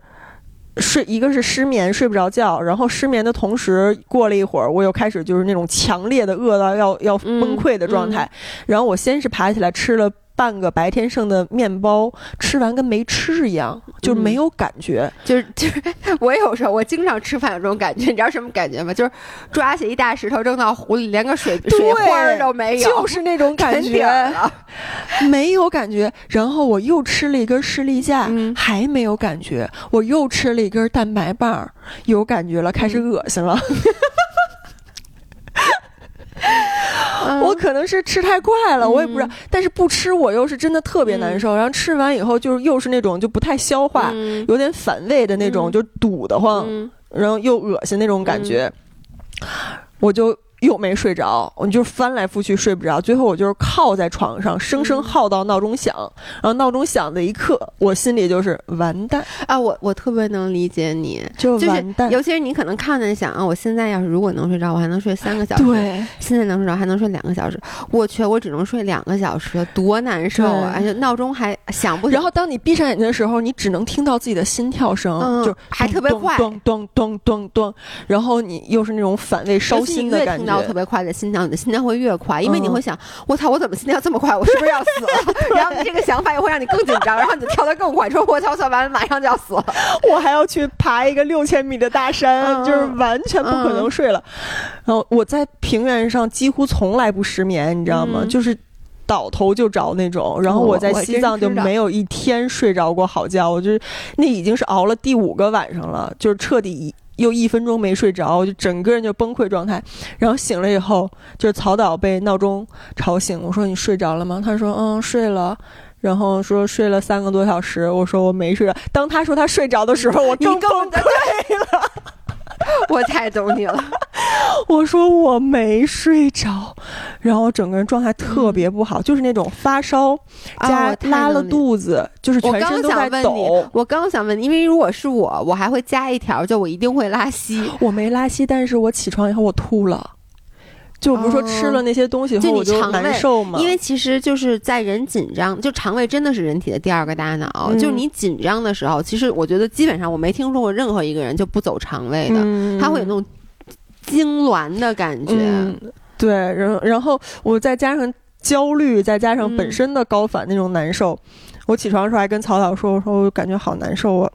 睡一个是失眠，睡不着觉，然后失眠的同时，过了一会儿，我又开始就是那种强烈的饿到要要崩溃的状态，然后我先是爬起来吃了。半个白天剩的面包吃完跟没吃一样，就是没有感觉。
就是 就是，我有时候我经常吃饭有这种感觉，你知道什么感觉吗？就是抓起一大石头扔到湖里，连个水水花都没有，
就是那种感觉，没有感觉。然后我又吃了一根士力架，还没有感觉。我又吃了一根蛋白棒，有感觉了，开始恶心了。我可能是吃太快了，我也不知道。但是不吃我又是真的特别难受，然后吃完以后就是又是那种就不太消化，有点反胃的那种，就堵得慌，然后又恶心那种感觉，我就。又没睡着，我就翻来覆去睡不着，最后我就是靠在床上，生生耗到闹钟响。然后闹钟响的一刻，我心里就是完蛋
啊！我我特别能理解你，
就完蛋。
尤其是你可能看着想啊，我现在要是如果能睡着，我还能睡三个小时。
对，
现在能睡着还能睡两个小时。我去，我只能睡两个小时，多难受啊！而且闹钟还响不。
然后当你闭上眼睛的时候，你只能听到自己的心跳声，就
还特别快，
咚咚咚咚咚。然后你又是那种反胃烧心的感觉。
特别快的心跳，你的心跳会越快，因为你会想，我操，我怎么心跳这么快？我是不是要死了？然后你这个想法又会让你更紧张，然后你就跳得更快，说我操，算完了马上就要死了，
我还要去爬一个六千米的大山，就是完全不可能睡了。然后我在平原上几乎从来不失眠，你知道吗？就是倒头就着那种。然后我在西藏就没有一天睡着过好觉，我就是那已经是熬了第五个晚上了，就是彻底。又一分钟没睡着，我就整个人就崩溃状态。然后醒了以后，就是曹导被闹钟吵醒。我说：“你睡着了吗？”他说：“嗯，睡了。”然后说睡了三个多小时。我说：“我没睡着。”当他说他睡着的时候，我更崩溃了。
我太懂你了，
我说我没睡着，然后整个人状态特别不好，就是那种发烧加拉了肚子，就是全身都在抖。
我刚想问你，因为如果是我，我还会加一条，就我一定会拉稀。
我没拉稀，但是我起床以后我吐了。就不是说吃了那些东西后我就难受吗？
因为其实就是在人紧张，就肠胃真的是人体的第二个大脑。就你紧张的时候，其实我觉得基本上我没听说过任何一个人就不走肠胃的，他会有那种痉挛的感觉。
对，然后然后我再加上焦虑，再加上本身的高反那种难受。我起床的时候还跟曹导说：“我说我感觉好难受啊。”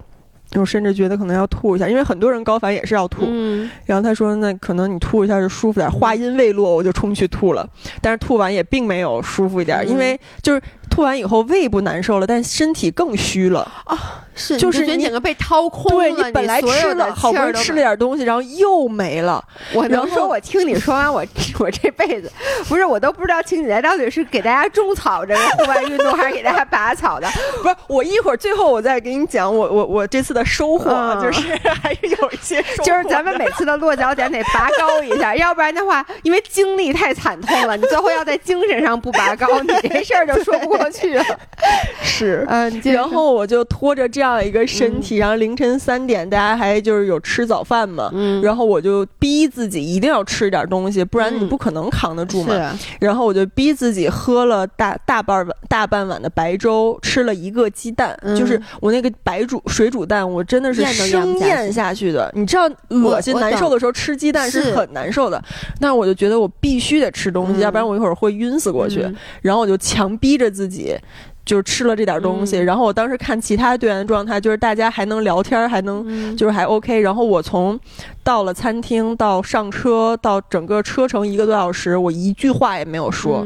我甚至觉得可能要吐一下，因为很多人高反也是要吐。
嗯，
然后他说：“那可能你吐一下就舒服点。”话音未落，我就冲去吐了，但是吐完也并没有舒服一点，因为就是吐完以后胃不难受了，但身体更虚了
啊。是，
就是
你整个被掏空
了。对你本来吃了好不容易吃了点东西，然后又没了。
我能说，我听你说完，我我这辈子不是我都不知道青姐到底是给大家种草这个户外运动，还是给大家拔草的？
不是，我一会儿最后我再给你讲我我我这次的收获，就是 还是有一些，
就是咱们每次的落脚点得拔高一下，要不然的话，因为经历太惨痛了，你最后要在精神上不拔高，你这事儿就说不过去了。
是，
嗯，
然后我就拖着这样。一个身体，然后凌晨三点，大家还就是有吃早饭嘛，然后我就逼自己一定要吃点东西，不然你不可能扛得住嘛。然后我就逼自己喝了大大半碗大半碗的白粥，吃了一个鸡蛋，就是我那个白煮水煮蛋，我真的是生咽下去的。你知道恶心难受的时候吃鸡蛋是很难受的，那我就觉得我必须得吃东西，要不然我一会儿会晕死过去。然后我就强逼着自己。就是吃了这点东西，然后我当时看其他队员的状态，就是大家还能聊天，还能就是还 OK。然后我从到了餐厅到上车到整个车程一个多小时，我一句话也没有说。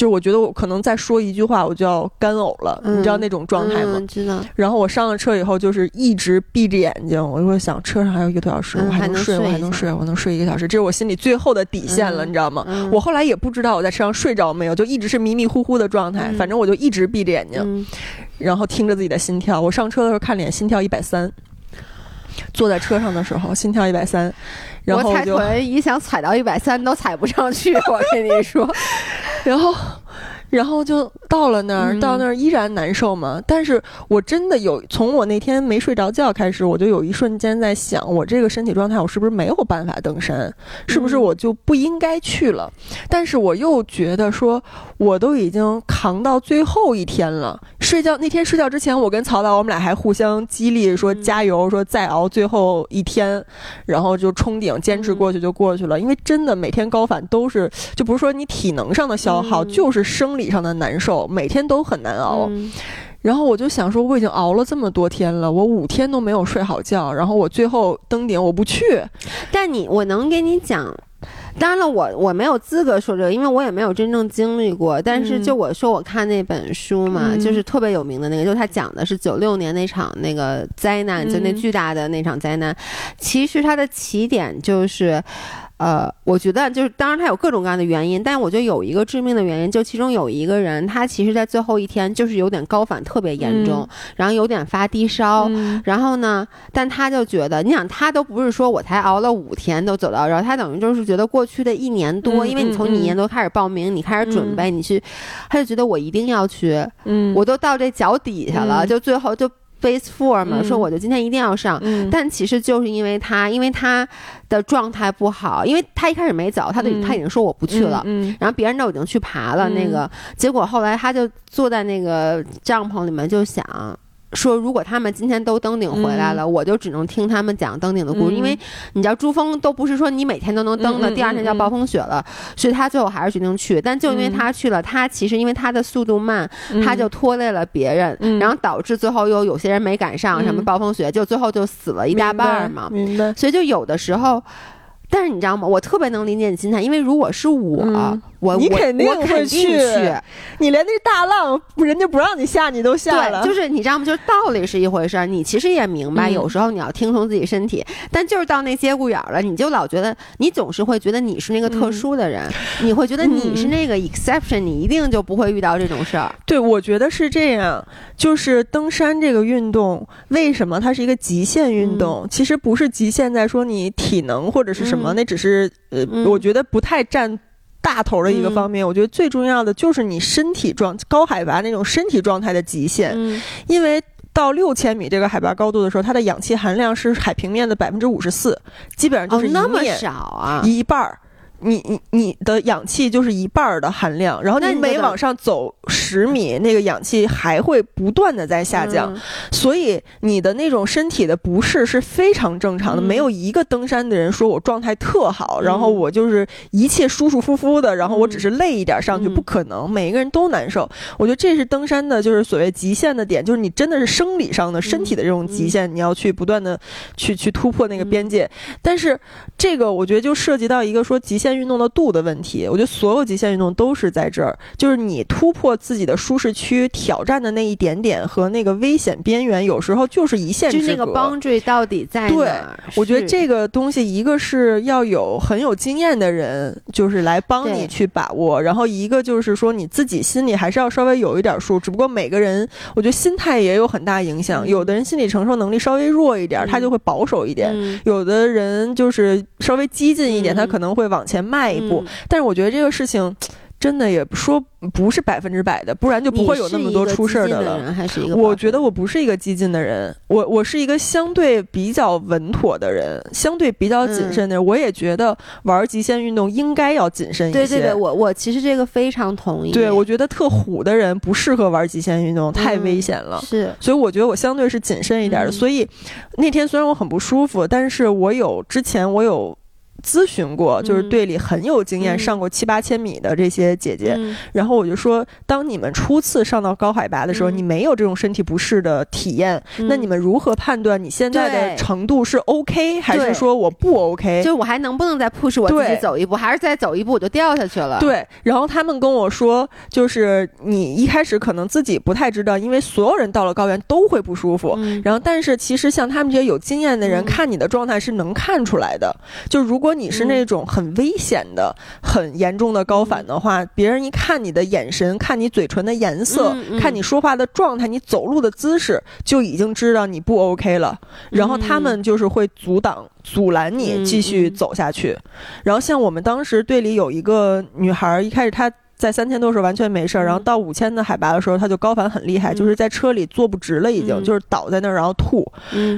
就是我觉得我可能再说一句话我就要干呕了，你知道那种状态吗？
知道。
然后我上了车以后就是一直闭着眼睛，我就会想车上还有一个多小时，我还能睡，我还能睡，我能睡一个小时，这是我心里最后的底线了，你知道吗？我后来也不知道我在车上睡着没有，就一直是迷迷糊糊的状态，反正我就一直闭着眼睛，然后听着自己的心跳。我上车的时候看脸，心跳一百三。坐在车上的时候，心跳一百三，然后
我踩腿一想踩到一百三都踩不上去，我跟你说，
然后。然后就到了那儿，到那儿依然难受嘛。但是我真的有，从我那天没睡着觉开始，我就有一瞬间在想，我这个身体状态，我是不是没有办法登山？是不是我就不应该去了？但是我又觉得说，我都已经扛到最后一天了。睡觉那天睡觉之前，我跟曹导我们俩还互相激励，说加油，说再熬最后一天，然后就冲顶，坚持过去就过去了。因为真的每天高反都是，就不是说你体能上的消耗，就是生理。理上的难受，每天都很难熬。然后我就想说，我已经熬了这么多天了，我五天都没有睡好觉。然后我最后登顶，我不去。
但你，我能给你讲。当然了，我我没有资格说这个，因为我也没有真正经历过。但是就我说，我看那本书嘛，就是特别有名的那个，就是他讲的是九六年那场那个灾难，就那巨大的那场灾难。其实它的起点就是。呃，我觉得就是，当然他有各种各样的原因，但我觉得有一个致命的原因，就其中有一个人，他其实在最后一天就是有点高反特别严重，然后有点发低烧，然后呢，但他就觉得，你想他都不是说我才熬了五天都走到，这儿他等于就是觉得过去的一年多，因为你从一年多开始报名，你开始准备，你去，他就觉得我一定要去，嗯，我都到这脚底下了，就最后就。Base Four 嘛，说我就今天一定要上，但其实就是因为他，因为他的状态不好，因为他一开始没走，他都他已经说我不去了，然后别人都已经去爬了，那个结果后来他就坐在那个帐篷里面就想。说如果他们今天都登顶回来了，我就只能听他们讲登顶的故事，因为你知道珠峰都不是说你每天都能登的，第二天就要暴风雪了，所以他最后还是决定去。但就因为他去了，他其实因为他的速度慢，他就拖累了别人，然后导致最后又有些人没赶上，什么暴风雪，就最后就死了一大半嘛。
明白。
所以就有的时候。但是你知道吗？我特别能理解你心态，因为如果是我，我
你肯定
会
去。你连那大浪，人家不让你下，你都下了。
就是你知道吗？就是道理是一回事儿，你其实也明白，有时候你要听从自己身体。但就是到那节骨眼儿了，你就老觉得你总是会觉得你是那个特殊的人，你会觉得你是那个 exception，你一定就不会遇到这种事儿。
对，我觉得是这样。就是登山这个运动，为什么它是一个极限运动？其实不是极限在说你体能或者是什么。那只是呃，我觉得不太占大头的一个方面。我觉得最重要的就是你身体状高海拔那种身体状态的极限，因为到六千米这个海拔高度的时候，它的氧气含量是海平面的百分之五十四，基本上就是
那么少啊，
一半儿。你你你的氧气就是一半儿的含量，然后你每往上走十米，那个氧气还会不断的在下降，所以你的那种身体的不适是非常正常的。没有一个登山的人说我状态特好，然后我就是一切舒舒服服的，然后我只是累一点上去，不可能，每一个人都难受。我觉得这是登山的，就是所谓极限的点，就是你真的是生理上的身体的这种极限，你要去不断的去去突破那个边界。但是这个我觉得就涉及到一个说极限。运动的度的问题，我觉得所有极限运动都是在这儿，就是你突破自己的舒适区，挑战的那一点点和那个危险边缘，有时候就是一线之隔。
就那个 boundary 到底在哪？
对，我觉得这个东西，一个是要有很有经验的人，就是来帮你去把握，然后一个就是说你自己心里还是要稍微有一点数。只不过每个人，我觉得心态也有很大影响。有的人心理承受能力稍微弱一点，他就会保守一点；有的人就是稍微激进一点，他可能会往前。迈一步，但是我觉得这个事情真的也说不是百分之百的，不然就不会有那么多出事儿
的
了。我觉得我不是一个激进的人，我我是一个相对比较稳妥的人，相对比较谨慎的人。我也觉得玩极限运动应该要谨慎一些。
对对对，我我其实这个非常同意。
对，我觉得特虎的人不适合玩极限运动，太危险了。
是，
所以我觉得我相对是谨慎一点的。所以那天虽然我很不舒服，但是我有之前我有。咨询过，就是队里很有经验、上过七八千米的这些姐姐，然后我就说，当你们初次上到高海拔的时候，你没有这种身体不适的体验，那你们如何判断你现在的程度是 OK，还是说我不 OK？
就是我还能不能再 push 我自己走一步，还是再走一步我就掉下去了？
对。然后他们跟我说，就是你一开始可能自己不太知道，因为所有人到了高原都会不舒服。然后，但是其实像他们这些有经验的人，看你的状态是能看出来的。就如果如果你是那种很危险的、很严重的高反的话，别人一看你的眼神、看你嘴唇的颜色、看你说话的状态、你走路的姿势，就已经知道你不 OK 了。然后他们就是会阻挡、阻拦你继续走下去。然后像我们当时队里有一个女孩，一开始她。在三千多时候完全没事儿，然后到五千的海拔的时候，他就高反很厉害，就是在车里坐不直了，已经就是倒在那儿，然后吐，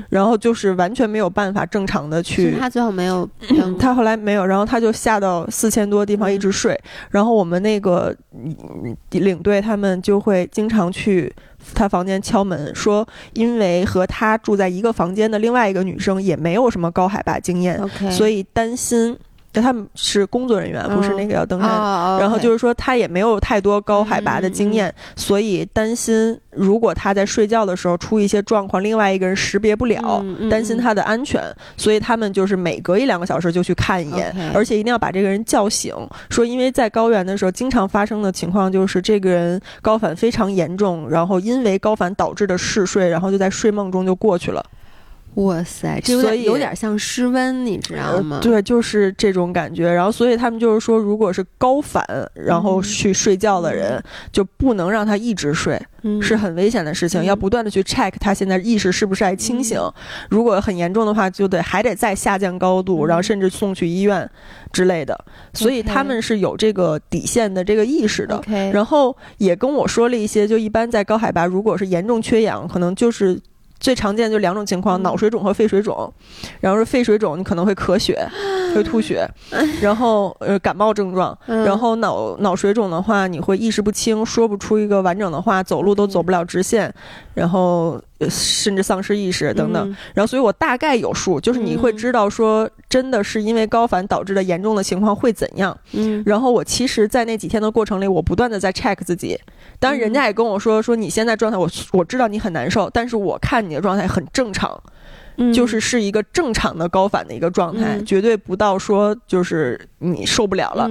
然后就是完全没有办法正常的去。
他最后没有，
他后来没有，然后他就下到四千多地方一直睡，然后我们那个领队他们就会经常去他房间敲门，说因为和他住在一个房间的另外一个女生也没有什么高海拔经验，所以担心。就他们是工作人员，不是那个要登山。然后就是说，他也没有太多高海拔的经验，所以担心如果他在睡觉的时候出一些状况，另外一个人识别不了，担心他的安全，所以他们就是每隔一两个小时就去看一眼，而且一定要把这个人叫醒。说因为在高原的时候，经常发生的情况就是这个人高反非常严重，然后因为高反导致的嗜睡，然后就在睡梦中就过去了。
哇塞，这有点有点像失温，你知道吗？
对，就是这种感觉。然后，所以他们就是说，如果是高反然后去睡觉的人，就不能让他一直睡，是很危险的事情。要不断的去 check 他现在意识是不是还清醒。如果很严重的话，就得还得再下降高度，然后甚至送去医院之类的。所以他们是有这个底线的这个意识的。然后也跟我说了一些，就一般在高海拔，如果是严重缺氧，可能就是。最常见就两种情况，脑水肿和肺水肿。然后是肺水肿，你可能会咳血，会吐血。然后呃感冒症状。然后脑脑水肿的话，你会意识不清，说不出一个完整的话，走路都走不了直线。然后。甚至丧失意识等等，然后所以我大概有数，就是你会知道说真的是因为高反导致的严重的情况会怎样。嗯，然后我其实，在那几天的过程里，我不断的在 check 自己。当然，人家也跟我说说你现在状态，我我知道你很难受，但是我看你的状态很正常，就是是一个正常的高反的一个状态，绝对不到说就是你受不了了，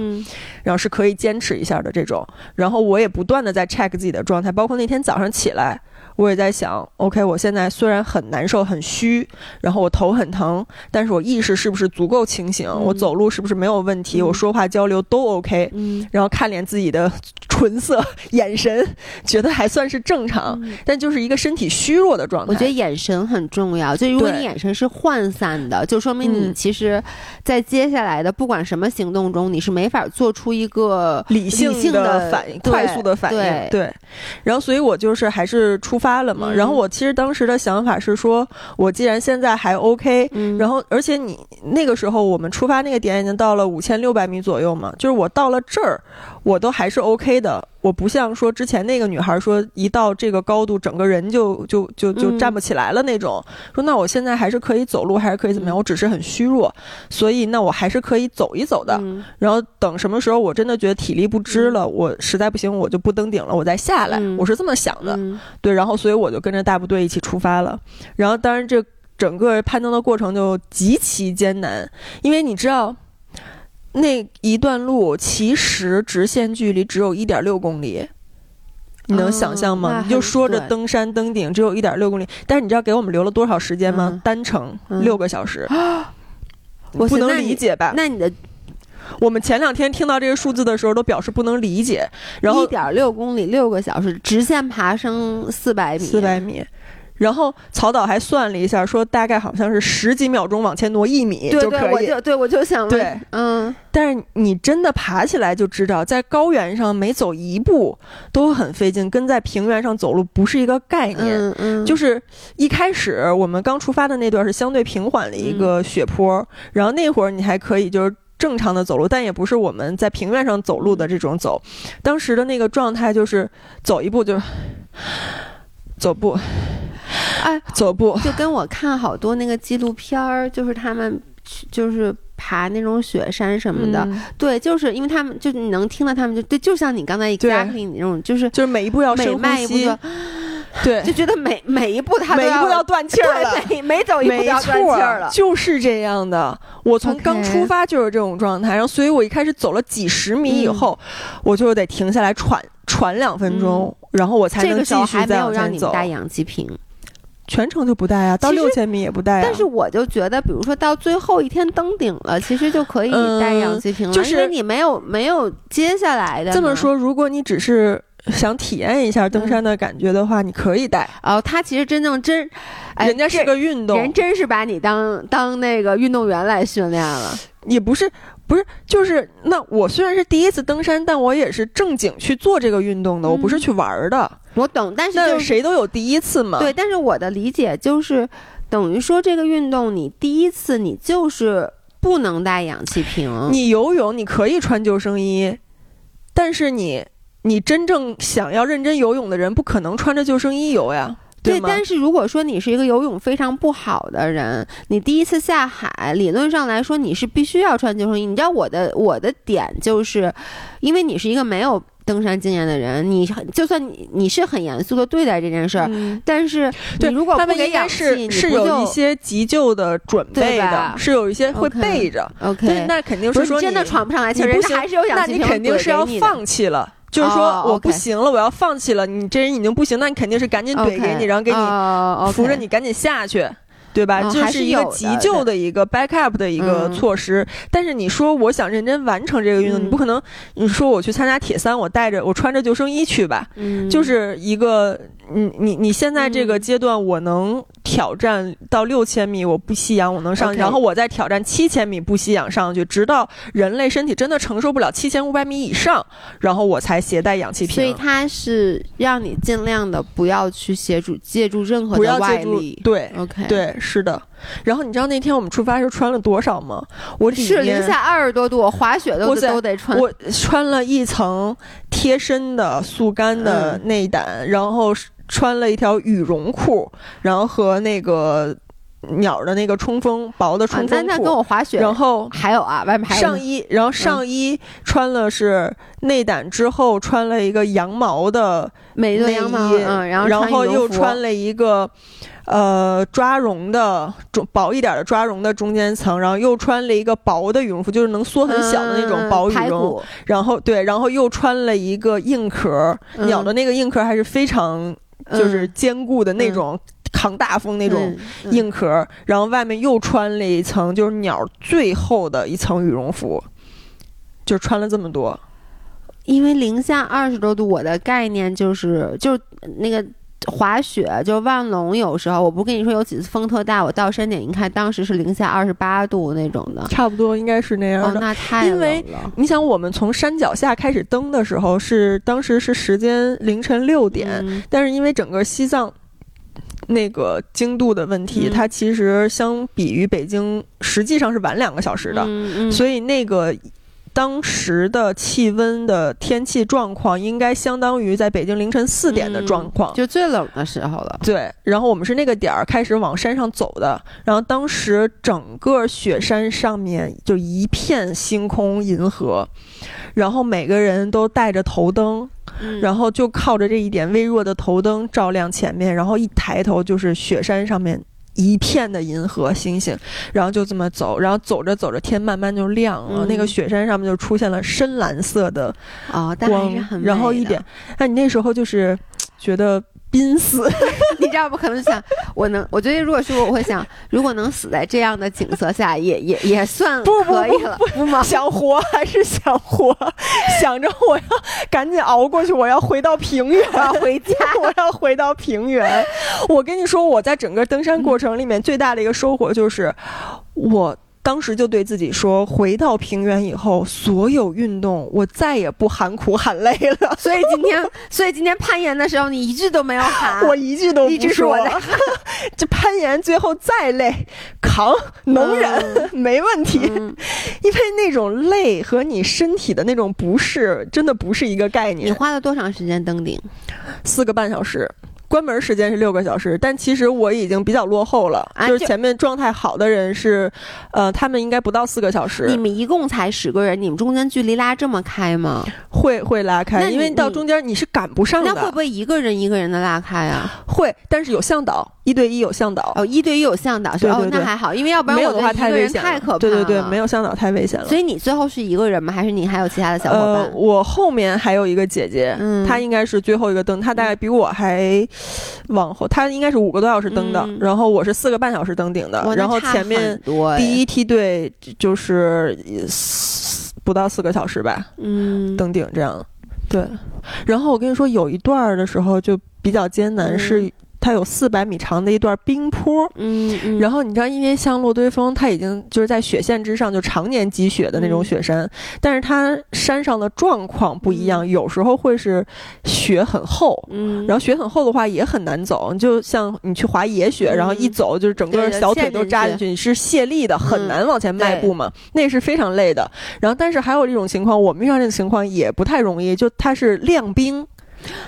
然后是可以坚持一下的这种。然后我也不断的在 check 自己的状态，包括那天早上起来。我也在想，OK，我现在虽然很难受、很虚，然后我头很疼，但是我意识是不是足够清醒？我走路是不是没有问题？我说话交流都 OK，嗯，然后看脸自己的唇色、眼神，觉得还算是正常，但就是一个身体虚弱的状态。
我觉得眼神很重要，就如果你眼神是涣散的，就说明你其实，在接下来的不管什么行动中，你是没法做出一个理
性的反应、快速的反应。对，然后所以我就是还是出。出发了嘛。
嗯
然后我其实当时的想法是说，我既然现在还 OK，
嗯
然后而且你那个时候我们出发那个点已经到了五千六百米左右嘛，就是我到了这儿，我都还是 OK 的。我不像说之前那个女孩说，一到这个高度，整个人就就就就
嗯
站不起来了那种。说那我现在还是可以走路，还是可以怎么样？
嗯
我只是很虚弱，所以那我还是可以走一走的。
嗯
然后等什么时候我真的觉得体力不支了，我实在不行我就不登顶了，我再下来。
嗯
我是这么想的，
嗯
对。然后所以我就跟着大部队一起出发了。然后当然这整个攀登的过程就极其艰难，因为你知道。那一段路其实直线距离只有一点六公里，你能想象吗？
哦
你就说着登山登顶只有一点六公里，但是你知道给我们留了多少时间吗？
嗯
单程
嗯
六个小时，
哇塞
不能理解吧？
那你的
我们前两天听到这个数字的时候，都表示不能理解。然后
一点六公里六个小时，直线爬升四百米，
四百米，然后曹导还算了一下，说大概好像是十几秒钟往前挪一米
对对，我
就可以。
就对我就想问，
对
嗯
但是你真的爬起来就知道，在高原上每走一步都很费劲，跟在平原上走路不是一个概念。
嗯嗯，
就是一开始我们刚出发的那段是相对平缓的一个雪坡，然后那会儿你还可以就是正常的走路，但也不是我们在平原上走路的这种走。当时的那个状态就是走一步就走步，
哎，
走步，
就跟我看好多那个纪录片儿，就是他们去就是爬那种雪山什么的，
嗯。
对，就是因为他们就你能听到他们就对，就像你刚才
对
exactly 你那种，就是
就是每一步要
每
深
迈一步就，
对，
就觉得每每一步他都
每一步要断气儿了。
对，每每走一步要断气儿了，
就是这样的。我从刚出发就是这种状态，然后所以我一开始走了几十米以后，我就得停下来喘喘两分钟，然后我才
嗯这个时
能继
候还没有
续再往前走。
让你们带氧气瓶，
全程就不带啊，到六千米也不带啊。
但是我就觉得，比如说到最后一天登顶了，其实就可以带氧气瓶了，
嗯就是
你没有没有接下来的。
这么，说，如果你只是想体验一下登山的感觉的话，你可以带。
哦，他其实真正真，哎
人家是个运动，
人真是把你当当那个运动员来训练了。
也不是不是，就是那我虽然是第一次登山，但我也是正经去做这个运动的，我不是
嗯
去玩儿的。
我懂，但是就是
谁都有第一次嘛。
对，但是我的理解就是，等于说这个运动你第一次你就是不能带氧气瓶。
你游泳你可以穿救生衣，但是你你真正想要认真游泳的人，不可能穿着救生衣游呀，
对，但是如果说你是一个游泳非常不好的人，你第一次下海，理论上来说你是必须要穿救生衣。你知道我的我的点就是，因为你是一个没有登山经验的人，你很就算你你是很严肃的对待这件事儿，
嗯
但是
对，
你如果
他
不给氧气，你
是有一些急救的准备的是有一些会备着。
OK，
对，那肯定
是
说
你真的喘不上来气人家还是有氧
那你肯定是要放弃了。就是说
哦
我不行了，我要放弃了。你这人已经不行，那你肯定是赶紧怼给你，然后给你
哦
扶着你赶紧下去，对吧？
哦
这
还是
一个急救的一个 backup 的一个
嗯。
措施。但是你说我想认真完成这个运动，
嗯
你不可能，你说我去参加铁三，我带着我穿着救生衣去吧，
嗯。
就是一个，你你你现在这个
嗯。
阶段，我能挑战到六千米，我不吸氧，我能上去。然后我再挑战七千米不吸氧上去，直到人类身体真的承受不了七千五百米以上，然后我才携带氧气瓶。
所以它是让你尽量的不要去协助借助任何的外力。
对
OK，，
对，是的。然后你知道那天我们出发时候穿了多少吗？我里
是零下二十多度，滑雪都
哇塞
都得穿。
我穿了一层贴身的速干的
嗯
内胆，然后穿了一条羽绒裤，然后和那个鸟的那个冲锋薄的
啊
冲锋
那那跟
裤，
我滑雪，
然后
还有啊，外面还有
上衣，然后上衣穿了是内胆之后穿了一个羊毛的内
美顿羊毛，
衣，
嗯，然后
然后又穿了一个。呃，抓绒的中薄一点的抓绒的中间层，然后又穿了一个薄的羽绒服，就是能缩很小的那种
嗯
薄羽绒，然后对，然后又穿了一个硬壳，
嗯。
鸟的那个硬壳还是非常就是
嗯。
坚固的那种，抗大风那种
嗯嗯
硬壳，然后外面又穿了一层就是鸟最厚的一层羽绒服，就穿了这么多。
因为零下二十多度，我的概念就是就那个滑雪，就万隆有时候，我不跟你说有几次风特大，我到山顶一看，当时是零下二十八度那种的，
差不多应该是那样的。
那太
因为你想，我们从山脚下开始登的时候，是当时是时间凌晨六点，但是因为整个西藏那个精度的问题，它其实相比于北京实际上是晚两个小时的，所以那个。当时的气温的天气状况，应该相当于在北京凌晨四点的状况，
就最冷的时候了。
对，然后我们是那个点儿开始往山上走的，然后当时整个雪山上面就一片星空银河，然后每个人都带着头灯，然后就靠着这一点微弱的头灯照亮前面，然后一抬头就是雪山上面。一片的银河星星，然后就这么走，然后走着走着天慢慢就亮了，那个雪山上面就出现了深蓝色的光，然后一点，那你那时候就是觉得。濒死，
你知道不？可能想我能，我觉得如果是我，我会想，如果能死在这样的景色下，也也也算可以了，
不 吗？想活还是想活？想着我要赶紧熬过去，我要回到平原，
我要回家，
我要回到平原。我跟你说，我在整个登山过程里面最大的一个收获就是我。当时就对自己说，回到平原以后，所有运动我再也不喊苦喊累了。
所以今天，所以今天攀岩的时候，你一句都没有喊，
我一句都不说。这攀岩最后再累，扛能忍，没问题。因为那种累和你身体的那种不适，真的不是一个概念。
你花了多长时间登顶？
四个半小时。关门时间是六个小时，但其实我已经比较落后了。就是前面状态好的人是，呃，他们应该不到四个小时。
你们一共才十个人，你们中间距离拉这么开吗？
会会拉开，因为到中间你是赶不上的。
那会不会一个人一个人的拉开啊？
会，但是有向导，一对一有向导。
哦，一对一有向导是，哦，那还好，因为要不然
没有的话太危险，
太可怕了。
对对对，没有向导太危险了。
所以你最后是一个人吗？还是你还有其他的小伙伴？
呃，我后面还有一个姐姐，她应该是最后一个登，她大概比我还往后。她应该是五个多小时登的，然后我是四个半小时登顶的，然后前面第一梯队就是不到四个小时吧，嗯，登顶这样，对。然后我跟你说，有一段的时候就比较艰难，是。它有四百米长的一段冰坡，嗯，然后你知道，因为像落堆峰，它已经就是在雪线之上，就常年积雪的那种雪山，但是它山上的状况不一样，有时候会是雪很厚，嗯，然后雪很厚的话也很难走，就像你去滑野雪，然后一走就是整个小腿都扎进去，你是泄力的，很难往前迈步嘛，那是非常累的。然后，但是还有一种情况，我们遇上这种情况也不太容易，就它是亮冰。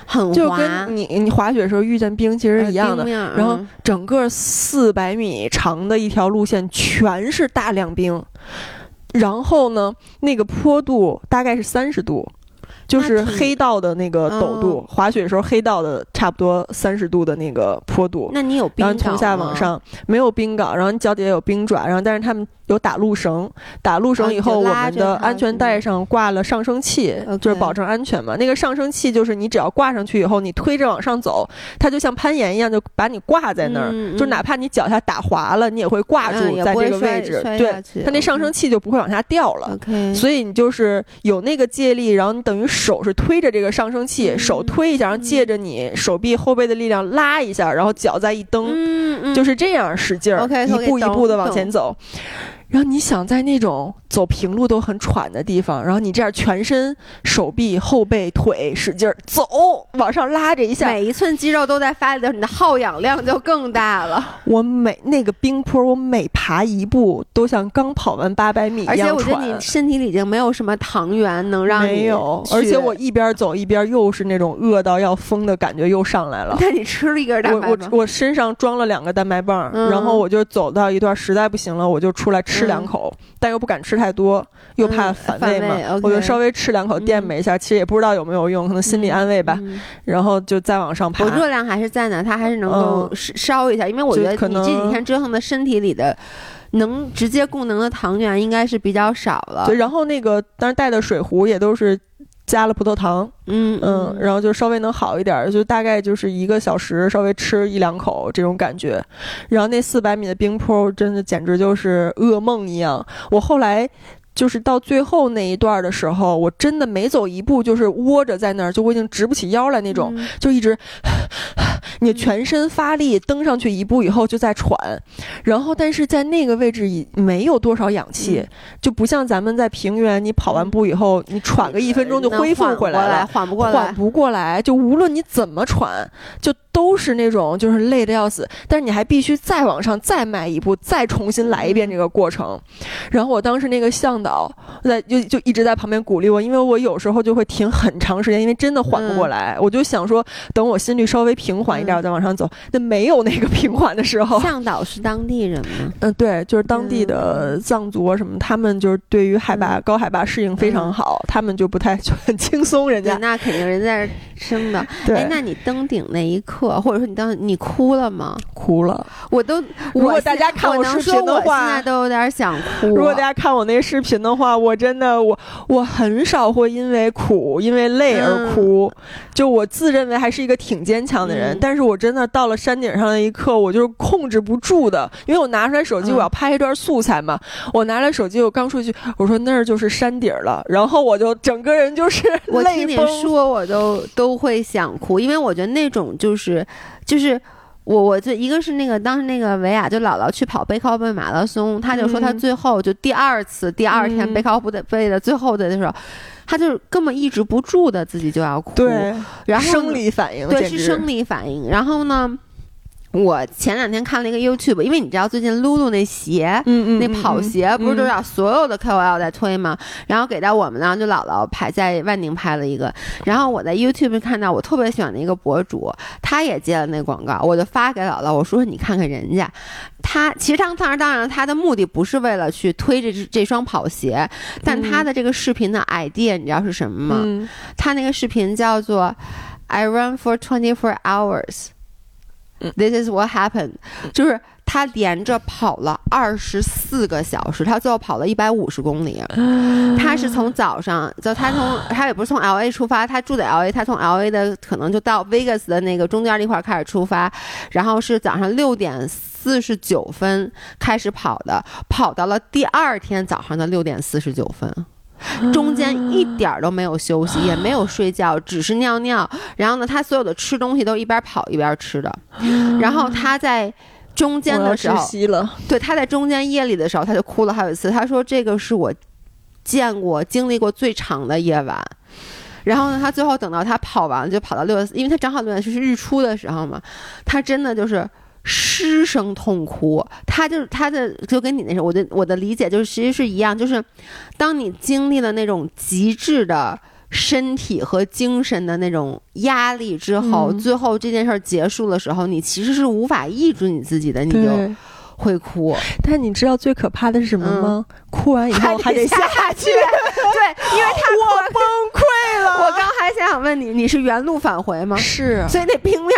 很
就跟你你滑雪的时候遇见冰其实一样的，然后整个四百米长的一条路线全是大量冰，然后呢，那个坡度大概是三十度。就是黑道的那个陡度，滑雪的时候黑道的差不多三十度的那个坡度。
那你有冰
然后从下往上没有冰镐，然后你脚底下有冰爪，然后但是他们有打路绳，打路绳以后我们的安全带上挂了上升器，就是保证安全嘛。那个上升器就是你只要挂上去以后，你推着往上走，它就像攀岩一样，就把你挂在那儿，就哪怕你脚下打滑了，你也会挂住在这个位置。对，它那上升器就不会往下掉了。所以你就是有那个借力，然后你等于。手是推着这个上升器，手推一下，然后借着你手臂后背的力量拉一下，然后脚再一蹬，就是这样使劲儿，一步一步的往前走。然后你想在那种。走平路都很喘的地方，然后你这样全身、手臂、后背、腿使劲儿走，往上拉着一下，
每一寸肌肉都在发力的时候，你的耗氧量就更大了。
我每那个冰坡，我每爬一步都像刚跑完八百米一样喘。
而且我觉得你身体里已经没有什么糖原能让
你没有，而且我一边走一边又是那种饿到要疯的感觉又上来了。
那你吃了一根蛋白
棒？我我身上装了两个蛋白棒，然后我就走到一段实在不行了，我就出来吃两口，但又不敢吃太。多又怕反胃嘛，我就稍微吃两口垫吧一下，其实也不知道有没有用，可能心理安慰吧。然后就再往上爬。
我热量还是在呢，它还是能够烧一下，因为我觉得你这几天折腾的身体里的能直接供能的糖原应该是比较少了。
对，然后那个当时带的水壶也都是加了葡萄糖，嗯嗯，然后就稍微能好一点，就大概就是一个小时稍微吃一两口这种感觉。然后那四百米的冰坡真的简直就是噩梦一样，我后来。就是到最后那一段的时候，我真的每走一步就是窝着在那儿，就我已经直不起腰来那种，就一直，你全身发力登上去一步以后就在喘，然后但是在那个位置已没有多少氧气，就不像咱们在平原，你跑完步以后你喘个一分钟就恢复回来了，
缓不过来，
缓不过来，就无论你怎么喘，就。都是那种就是累的要死，但是你还必须再往上再迈一步，再重新来一遍这个过程。然后我当时那个向导在就就一直在旁边鼓励我，因为我有时候就会停很长时间，因为真的缓不过来。我就想说，等我心率稍微平缓一点，我再往上走。那没有那个 平缓的时候。
向导是当地人吗？
嗯，对，就是当地的藏族啊什么，他们就是对于海拔高海拔适应非常好，他们就不太 就很轻松。人家
那肯定人在生的。哎，那你登顶那一刻。或者说你当时你哭了吗？
哭了，
我都。
如果大家看我视频的话，
现在都有点想哭。
如果大家看我那视频的话，我真的我我很少会因为苦、因为累而哭。就我自认为还是一个挺坚强的人，但是我真的到了山顶上那一刻，我就是控制不住的，因为我拿出来手机，我要拍一段素材嘛。我拿来手机，我刚说句，我说那儿就是山顶了，然后我就整个人就是我
听你。说我都都会想哭，因为我觉得那种就是。就是我，我就一个是那个当时那个维亚就姥姥去跑背靠背马拉松，他就说他最后就第二次第二天背靠背的最后的时候，他就根本抑制不住的自己就要哭，
对，
然后
生理反应，
对，是生理反应，然后呢。我前两天看了一个 YouTube，因为你知道最近露露那鞋，
嗯
嗯，那跑鞋不是都要所有的 KOL 在推吗？然后给到我们呢，就姥姥拍在万宁拍了一个。然后我在 YouTube 看到我特别喜欢的一个博主，他也接了那广告，我就发给姥姥，我说你看看人家，他其实当当然当然他的目的不是为了去推这这双跑鞋，但他的这个视频的 idea 你知道是什么吗？他那个视频叫做 I run for twenty four hours。This is what happened，就是他连着跑了二十四个小时，他最后跑了一百五十公里。他是从早上，就他从他也不是从 L A 出发，他住在 L A，他从 L A 的可能就到 Vegas 的那个中间那块开始出发，然后是早上六点四十九分开始跑的，跑到了第二天早上的六点四十九分。中间一点儿都没有休息，也没有睡觉，只是尿尿。然后呢，他所有的吃东西都一边跑一边吃的。然后他在中间的时候，对，他在中间夜里的时候，他就哭了好几次。他说：“这个是我见过、经历过最长的夜晚。”然后呢，他最后等到他跑完，就跑到六，因为他正好六点是日出的时候嘛，他真的就是。失声痛哭，他就是他的，就跟你那我的我的理解就是，其实是一样，就是当你经历了那种极致的身体和精神的那种压力之后，最后这件事儿结束的时候，你其实是无法抑制你自己的，你就会哭。
但你知道最可怕的是什么吗？哭完以后还得下去。
对，因为他
我崩溃了。
我刚还想问你，你是原路返回吗？
是，
所以那冰面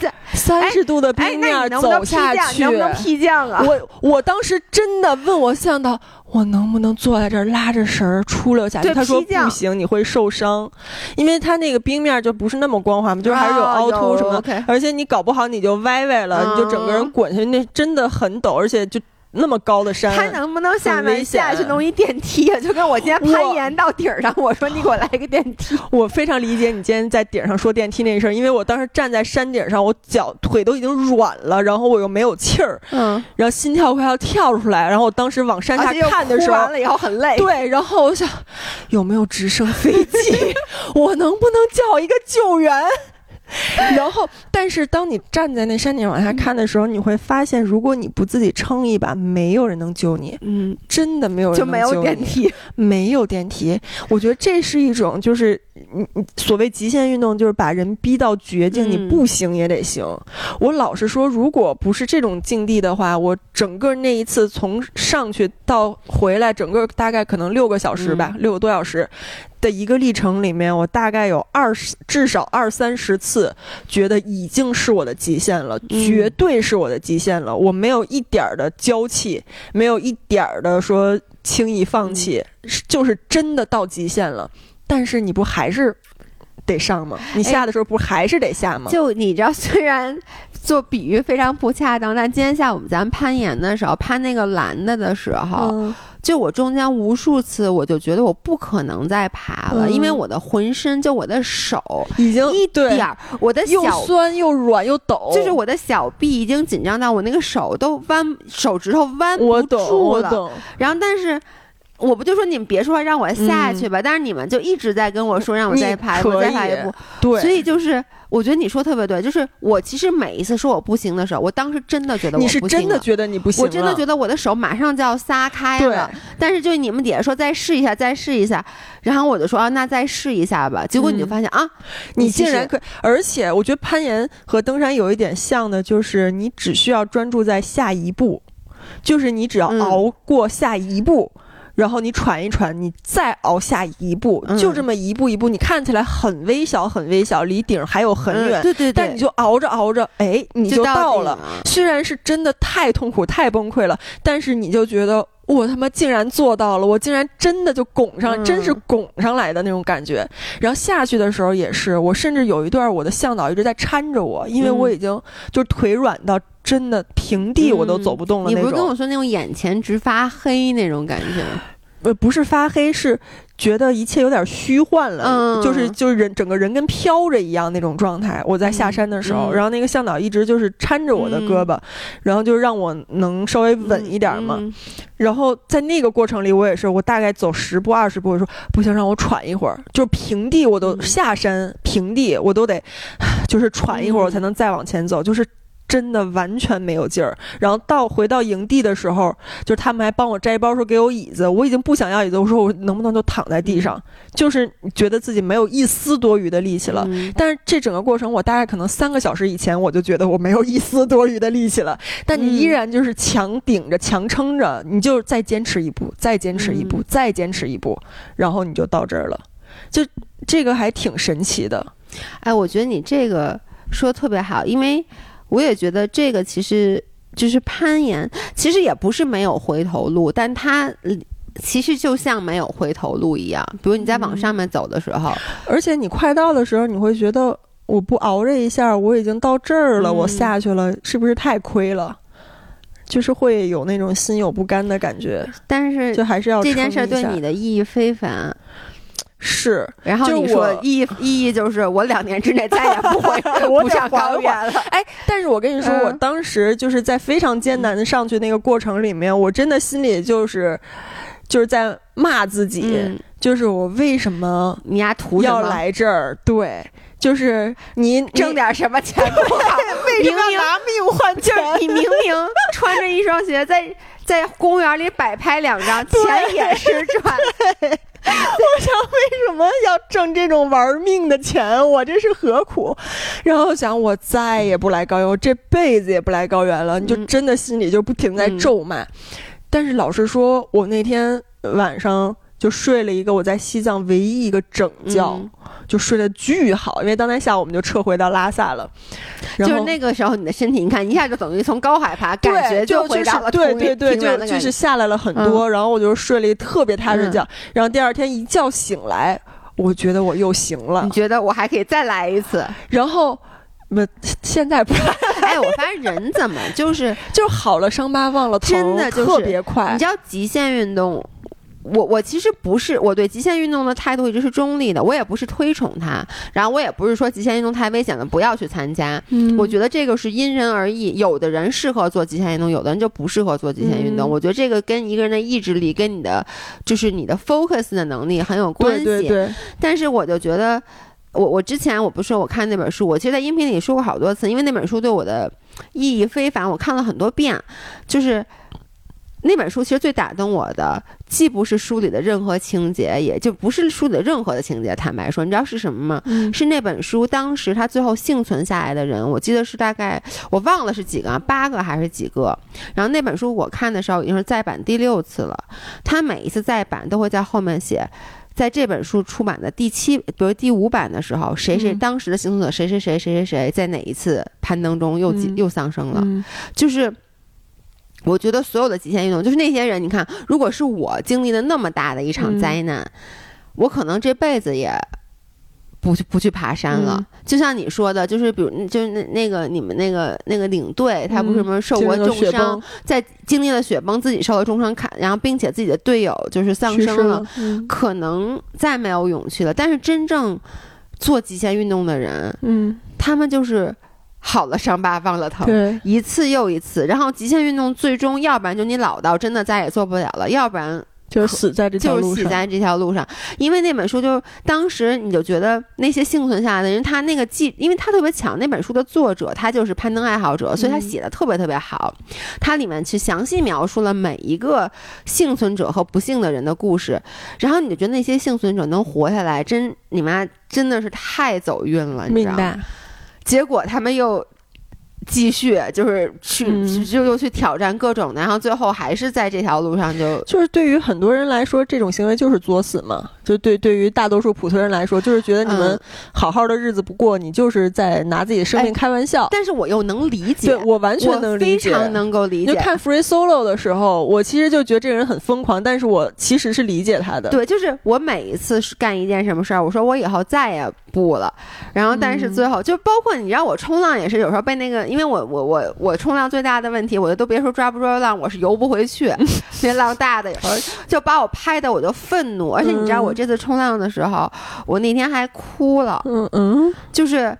在
三十度的冰面走下去，
能不能劈降啊？
我我当时真的问我向导，我能不能坐在这儿拉着绳儿出溜下去？他说不行，你会受伤，因为他那个冰面就不是那么光滑嘛，就是还是有凹凸什么的，而且你搞不好你就歪歪了，你就整个人滚下去，那真的很陡，而且就。那么高的山，
他能不能下面下去弄一电梯啊？就跟我今天攀岩到顶上，我说你给我来一个电梯。
我非常理解你今天在顶上说电梯那事儿，因为我当时站在山顶上，我脚腿都已经软了，然后我又没有气儿，嗯，然后心跳快要跳出来，然后我当时往山下看的时候，
完了以后很累，
对，然后我想有没有直升飞机，我能不能叫一个救援？然后，但是当你站在那山顶往下看的时候，你会发现，如果你不自己撑一把，没有人能救你。嗯，真的没有人
就没有电梯，
没有电梯。我觉得这是一种，就是你你所谓极限运动，就是把人逼到绝境，你不行也得行。我老实说，如果不是这种境地的话，我整个那一次从上去到回来，整个大概可能六个小时吧，六个多小时。的一个历程里面，我大概有二十至少二三十次觉得已经是我的极限了，绝对是我的极限了。我没有一点儿的娇气，没有一点儿的说轻易放弃，就是真的到极限了。但是你不还是得上吗？你下的时候不还是得下吗？
就你知道，虽然做比喻非常不恰当，但今天下午咱攀岩的时候，攀那个蓝的的时候。就我中间无数次，我就觉得我不可能再爬了，
嗯
因为我的浑身就我的手
已经
一点儿，我的
又酸又软又抖，
就是我的小臂已经紧张到我那个手都弯，手指头弯不住了。然后，但是我不就说你们别说话让我下去吧，但是你们就一直在跟我说让我再爬一步，
嗯你可以
再爬一步。
对，
所以就是，我觉得你说特别对，就是我其实每一次说我不行的时候，我当时真的觉得我
你是
不行了。
真的觉得你不行，
我真的觉得我的手马上就要撒开了，但是就你们底下说再试一下，再试一下，然后我就说啊，那再试一下吧。结果你就
嗯
发现、啊，
你竟然可以，而且我觉得攀岩和登山有一点像的，就是你只需要专注在下一步，就是你只要
嗯。
熬过下一步。然后你喘一喘，你再熬下一步，
嗯。
就这么一步一步，你看起来很微小，很微小，离顶还有很远，
嗯对对对，
但你就熬着熬着，哎，你
就
到了。虽然是真的太痛苦、太崩溃了，但是你就觉得我他妈竟然做到了，我竟然真的就拱上，
嗯
真是拱上来的那种感觉。然后下去的时候也是，我甚至有一段我的向导一直在搀着我，因为
嗯
我已经就是腿软到真的平地我都走不动了那
你不是跟我。说那种眼前直发黑那种感觉？
呃，不是发黑，是觉得一切有点虚幻了，
嗯
就是就是人整个人跟飘着一样那种状态。我在下山的时候，然后那个向导一直就是搀着我的胳膊，然后就让我能稍微稳一点嘛。
嗯
然后在那个过程里，我也是，我大概走十步二十步，我说不行，让我喘一会儿。就是平地我都
嗯
下山，平地我都得，就是喘一会儿，
嗯
我才能再往前走。就是真的完全没有劲儿。然后到回到营地的时候，就是他们还帮我摘包，说给我椅子，我已经不想要椅子，我说我能不能就躺在地上？就是觉得自己没有一丝多余的力气了。
嗯
但是这整个过程，我大概可能三个小时以前，我就觉得我没有一丝多余的力气了。但你依
嗯
然就是强顶着、强撑着，你就再坚持一步，再坚持一步，
嗯
再坚持一步，然后你就到这儿了。就这个还挺神奇的。
哎，我觉得你这个说的特别好，因为我也觉得这个其实就是攀岩，其实也不是没有回头路，但它呃其实就像没有回头路一样。比如你在往
嗯
上面走的时候，
而且你快到的时候，你会觉得我不熬这一下，我已经到这儿了，
嗯
我下去了，是不是太亏了？就是会有那种心有不甘的感觉，
但是
就还是要
这件事儿对你的意义非凡。
是
然后
就
你说
我
意意义就是我两年之内再也不会
我
不上高原了。
哎，但是我跟你说，
嗯
我当时就是在非常艰难的上去那个过程里面，我真的心里就是就是在骂自己，
嗯，
就是我为什么
你丫图？
要来这儿？对，就是你
挣点什么钱不好？
为什么要拿命换
就
钱？
是你明明 穿着一双鞋在在公园里摆拍两张，钱也是赚。
我想为什么要挣这种玩命的钱？我这是何苦？然后想我再也不来高原，我这辈子也不来高原了。你就
嗯
真的心里就不停在
嗯
咒骂。但是老实说，我那天晚上就睡了一个我在西藏唯一一个整觉，
嗯
就睡得巨好。因为当天下午我们就撤回到拉萨了，
就是那个时候，你的身体，你看一下就等于从高海拔，感觉
就
回到了
对
同
对对，就就是下来了很多，然后我就睡了一特别踏实觉，然后第二天一觉醒来，我觉得我又行了
你，觉得我还可以再来一次？
然后。那，现在不来，
哎，我发现人怎么就是
就是好了，伤疤忘了疼，
真的就是
特别快
你。知道极限运动，我我其实不是我对极限运动的态度一直是中立的，我也不是推崇它，然后我也不是说极限运动太危险了不要去参加。
嗯
我觉得这个是因人而异，有的人适合做极限运动，有的人就不适合做极限运动。
嗯
我觉得这个跟一个人的意志力、跟你的就是你的 focus 的能力很有关系。
对对对，
但是我就觉得，我我之前我不是说我看那本书，我其实，在音频里说过好多次，因为那本书对我的意义非凡，我看了很多遍。就是那本书其实最打动我的，既不是书里的任何情节，也就不是书里的任何的情节。坦白说，你知道是什么吗？
嗯
是那本书当时他最后幸存下来的人，我记得是大概我忘了是几个啊，八个还是几个。然后那本书我看的时候已经是再版第六次了，他每一次再版都会在后面写。在这本书出版的第七，比如第五版的时候，谁谁
嗯
当时的幸存者谁谁谁谁谁谁在哪一次攀登中又
嗯
又丧生了，
嗯
就是我觉得所有的极限运动，就是那些人，你看，如果是我经历了那么大的一场
嗯。
灾难，我可能这辈子也不去不去爬山了。
嗯。
就像你说的，就是比如就是那那个你们那个那个领队，他不是什么受过重伤，
崩。
在经历了雪崩，自己受了重伤，看，然后并且自己的队友就是丧生了，可能再没有勇气了。但是真正做极限运动的人，
嗯，
他们就是好了伤疤忘了疼。
对，
一次又一次，然后极限运动最终，要不然就你老到真的再也做不了了，要不然
就是死在这条
就是
路上，
死在这条路上。因为那本书就是当时你就觉得那些幸存下来的人，他那个记，因为他特别强，那本书的作者他就是攀登爱好者，所以他
嗯
写的特别特别好。它里面去详细描述了每一个幸存者和不幸的人的故事，然后你就觉得那些幸存者能活下来，真你妈真的是太走运了，你知道吗？结果他们又继续就是去、
嗯
就又去挑战各种的，然后最后还是在这条路上就
就是对于很多人来说，这种行为就是作死嘛。就对对于大多数普通人来说，就是觉得你们
嗯
好好的日子不过，你就是在拿自己的生命
哎
开玩笑。
但是我又能理解，
对我完全能理解。
非常能够理解。
就看 Free Solo 的时候，我其实就觉得这个人很疯狂，但是我其实是理解他的。
对，就是我每一次是干一件什么事儿，我说我以后再也不了，然后但是
嗯
最后、就包括你知道我冲浪也是有时候被那个，因为我我我我冲浪最大的问题，我就都别说抓不抓浪，我是游不回去，那浪大的有时候 就把我拍的我就愤怒，而且你知道我
嗯
这次冲浪的时候，我那天还哭了，
嗯嗯
就是。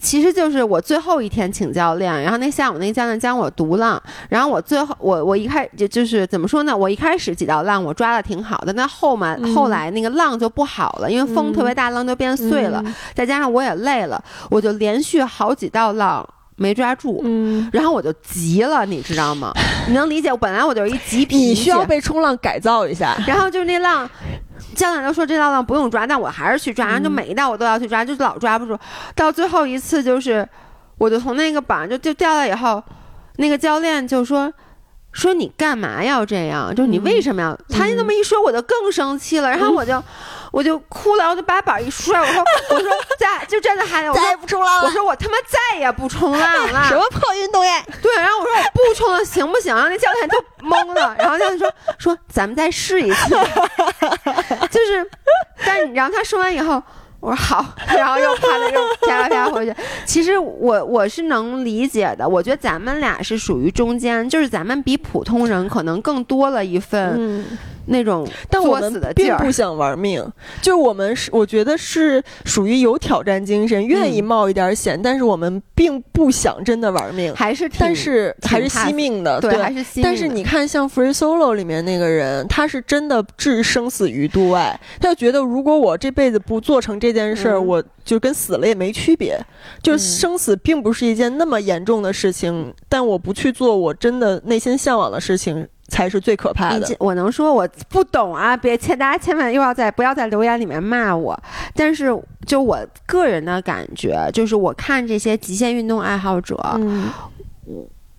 其实就是我最后一天请教练，然后那下午那个教练教我独浪，然后我最后我我一开就就是怎么说呢？我一开始几道浪我抓的挺好的，那后嘛、
嗯
后来那个浪就不好了，因为风特别大，浪就变碎了，
嗯
再加上我也累了，我就连续好几道浪没抓住，
嗯，
然后我就急了，你知道吗？你能理解我？本来我就是一急脾气，
你需要被冲浪改造一下。
然后就是那浪，教练都说这道浪不用抓，但我还是去抓，然后就
嗯
每一道我都要去抓，就是老抓不住。到最后一次，就是我就从那个板上就就掉了以后，那个教练就说。说你干嘛要这样？就是你为什么要？他那么一说，我就更生气了。然后我就，我就哭了，然后就把板一摔。我说，我说再就站在海里，我说
再也不冲浪了，
我说我他妈再也不冲浪了。
什么破运动呀？
对，然后我说我不冲了，行不行？然后那教练就懵了，然后教练说说咱们再试一次，就是，但是然后他说完以后。我说好，然后又啪的又啪啪啪回去。其实我我是能理解的，我觉得咱们俩是属于中间，就是咱们比普通人可能更多了一份
嗯，
那种
但我
作死
们
的劲儿
并不。想玩命，就是我们是我觉得是属于有挑战精神，愿意
嗯
冒一点险，但是我们并不想真的玩命，
还是挺
但是还是惜命的，
对，还是惜命。
但是你看，像 Free Solo 里面那个人，他是真的置生死于度外。他就觉得，如果我这辈子不做成这件事儿，
嗯
我就跟死了也没区别。就是
嗯
生死并不是一件那么严重的事情，但我不去做我真的内心向往的事情，才是最可怕的。
我能说我不懂啊？别千大家千万又要在不要在留言里面骂我。但是就我个人的感觉，就是我看这些极限运动爱好者，
嗯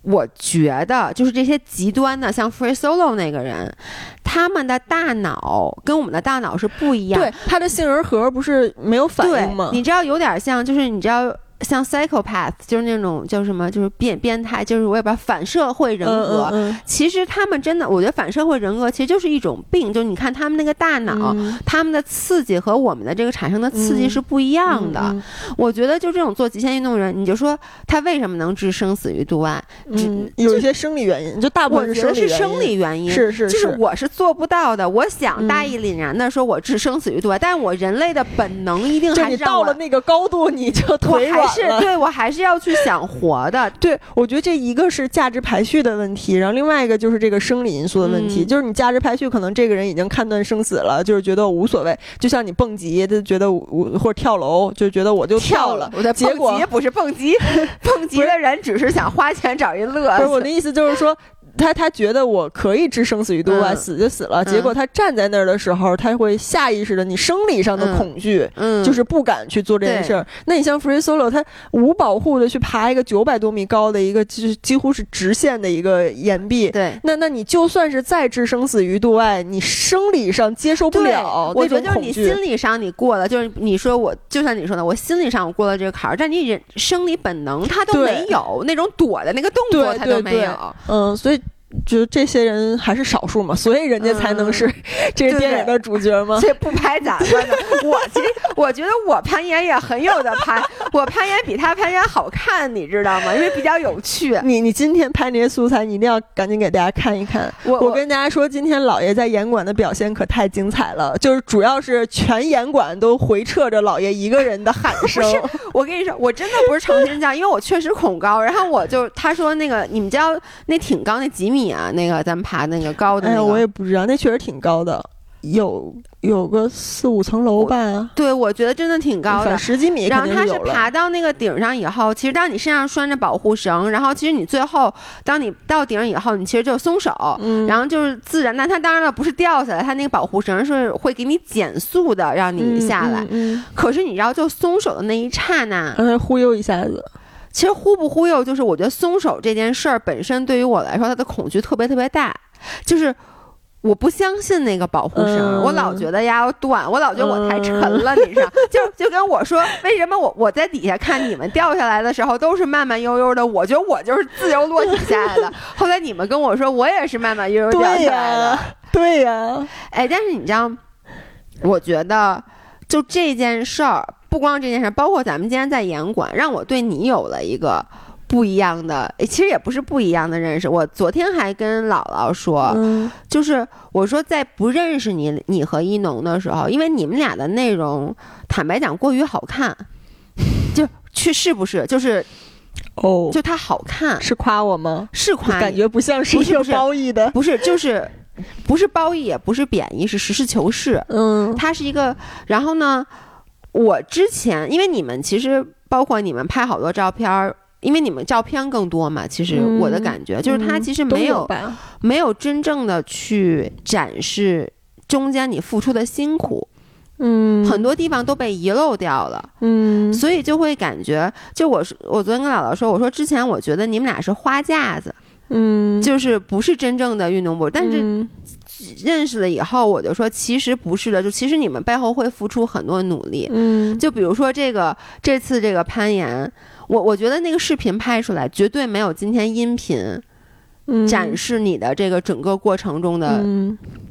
我觉得就是这些极端的，像 Free Solo 那个人，他们的大脑跟我们的大脑是不一样。
对，他的杏仁核不是没有反应吗？
你知道有点像，就是你知道。像 psychopath 就是那种叫什么，就是变变态，就是我也不知道反社会人格。
嗯嗯
其实他们真的，我觉得反社会人格其实就是一种病，就是你看他们那个大脑，
嗯
他们的刺激和我们的这个产生的刺激
嗯
是不一样的。
嗯
我觉得就这种做极限运动人，你就说他为什么能置生死于度外？
嗯，有一些生理原因，就大部分
我觉得是
生
生理原因。
是是是
就是我是做不到的。我想
嗯
大义凛然的说，我置生死于度外，但是我人类的本能一定还是
到了那个高度，你就
我
腿软
还是。对我还是要去想活的。
对，我觉得这一个是价值排序的问题，然后另外一个就是这个生理因素的问题，
嗯
就是你价值排序可能这个人已经看断生死了，就是觉得无所谓，就像你蹦极，他觉得我或者跳楼，就觉得我就跳了，结果
蹦极不是蹦极，蹦极的人只是想花钱找一乐死。
不是我的意思就是说。他他觉得我可以置生死于度外，
嗯
死就死了。
嗯
结果他站在那儿的时候，他会下意识的，你生理上的
嗯
恐惧，
嗯，
就是不敢去做这件事儿。那你像 Free Solo，他无保护的去爬一个九百多米高的一个，就是几乎是直线的一个岩壁。
对。
那那你就算是再置生死于度外，你生理上接受不了
我
那种恐
觉得就是你心。理上你过了，就是你说我，就像你说的，我心理上我过了这个坎儿，但你人生理本能他都没有那种躲的那个动作，他都没有。
嗯，所以就这些人还是少数嘛，所以人家才能是 这个电影的主角吗？
这不拍咱们呢？我其实我觉得我攀岩也很有的拍，我攀岩比他攀岩好看，你知道吗？因为比较有趣。
你你今天拍那些素材，你一定要赶紧给大家看一看。我我跟大家说，今天老爷在严馆的表现可太精彩了，就是主要是全严馆都回撤着老爷一个人的喊 声。
我跟你说，我真的不是诚心这样，因为我确实恐高。然后我就他说那个你们家那挺高，那几米啊？那个咱们爬那个高的，哎，
我也不知道，那确实挺高的。有有个四五层楼吧？
对，我觉得真的挺高的，
十几米。
然后他是爬到那个顶上以后，其实当你身上拴着保护绳，然后其实你最后当你到顶以后，你其实就松手，然后就是自然。那它当然了，不是掉下来，它那个保护绳是会给你减速的，让你下来。可是你知道，就松手的那一刹那，
忽悠一下子。
其实忽不忽悠，就是我觉得松手这件事儿本身对于我来说，他的恐惧特别特别大，就是。我不相信那个保护绳，我老觉得呀要断，我老觉得我太沉了，你知道？就就跟我说，为什么我我在底下看你们掉下来的时候都是慢慢悠悠的，我觉得我就是自由落体下来的。后来你们跟我说，我也是慢慢悠悠掉下来的。
对呀，
哎，但是你知道，我觉得就这件事儿，不光这件事儿，包括咱们今天在严管，让我对你有了一个。不一样的，其实也不是不一样的认识。我昨天还跟姥姥说，就是我说在不认识你，你和一农的时候，因为你们俩的内容，坦白讲过于好看，就去是不是？就是
哦，
就他好看，
是夸我吗？
是夸，
感觉不像是一个褒义的，
不是，就是不是褒义，也不是贬义，是实事求是。嗯，他是一个。然后呢，我之前因为你们其实包括你们拍好多照片儿。因为你们照片更多嘛，其实我的感觉就是他其实没有没有真正的去展示中间你付出的辛苦，
嗯，
很多地方都被遗漏掉了，
嗯，
所以就会感觉，就我是我昨天跟姥姥说，我说之前我觉得你们俩是花架子，
嗯，
就是不是真正的运动部，但是认识了以后，我就说其实不是的，就其实你们背后会付出很多努力，
嗯，
就比如说这个这次这个攀岩。我我觉得那个视频拍出来绝对没有今天音频展示你的这个整个过程中的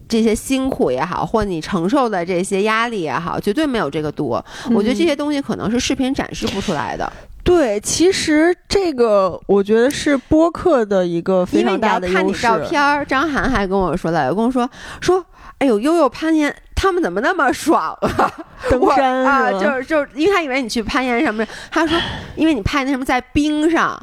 这些辛苦也好，或你承受的这些压力也好，绝对没有这个多。我觉得这些东西可能是视频展示不出来的。
对，其实这个我觉得是播客的一个非常大的
优势。看你照片，张涵还跟我说了，跟我说说，哎呦，悠悠攀岩。他们怎么那么爽啊？
登山
啊，就是就是，因为他以为你去攀岩什么的。他说，因为你拍那什么在冰上，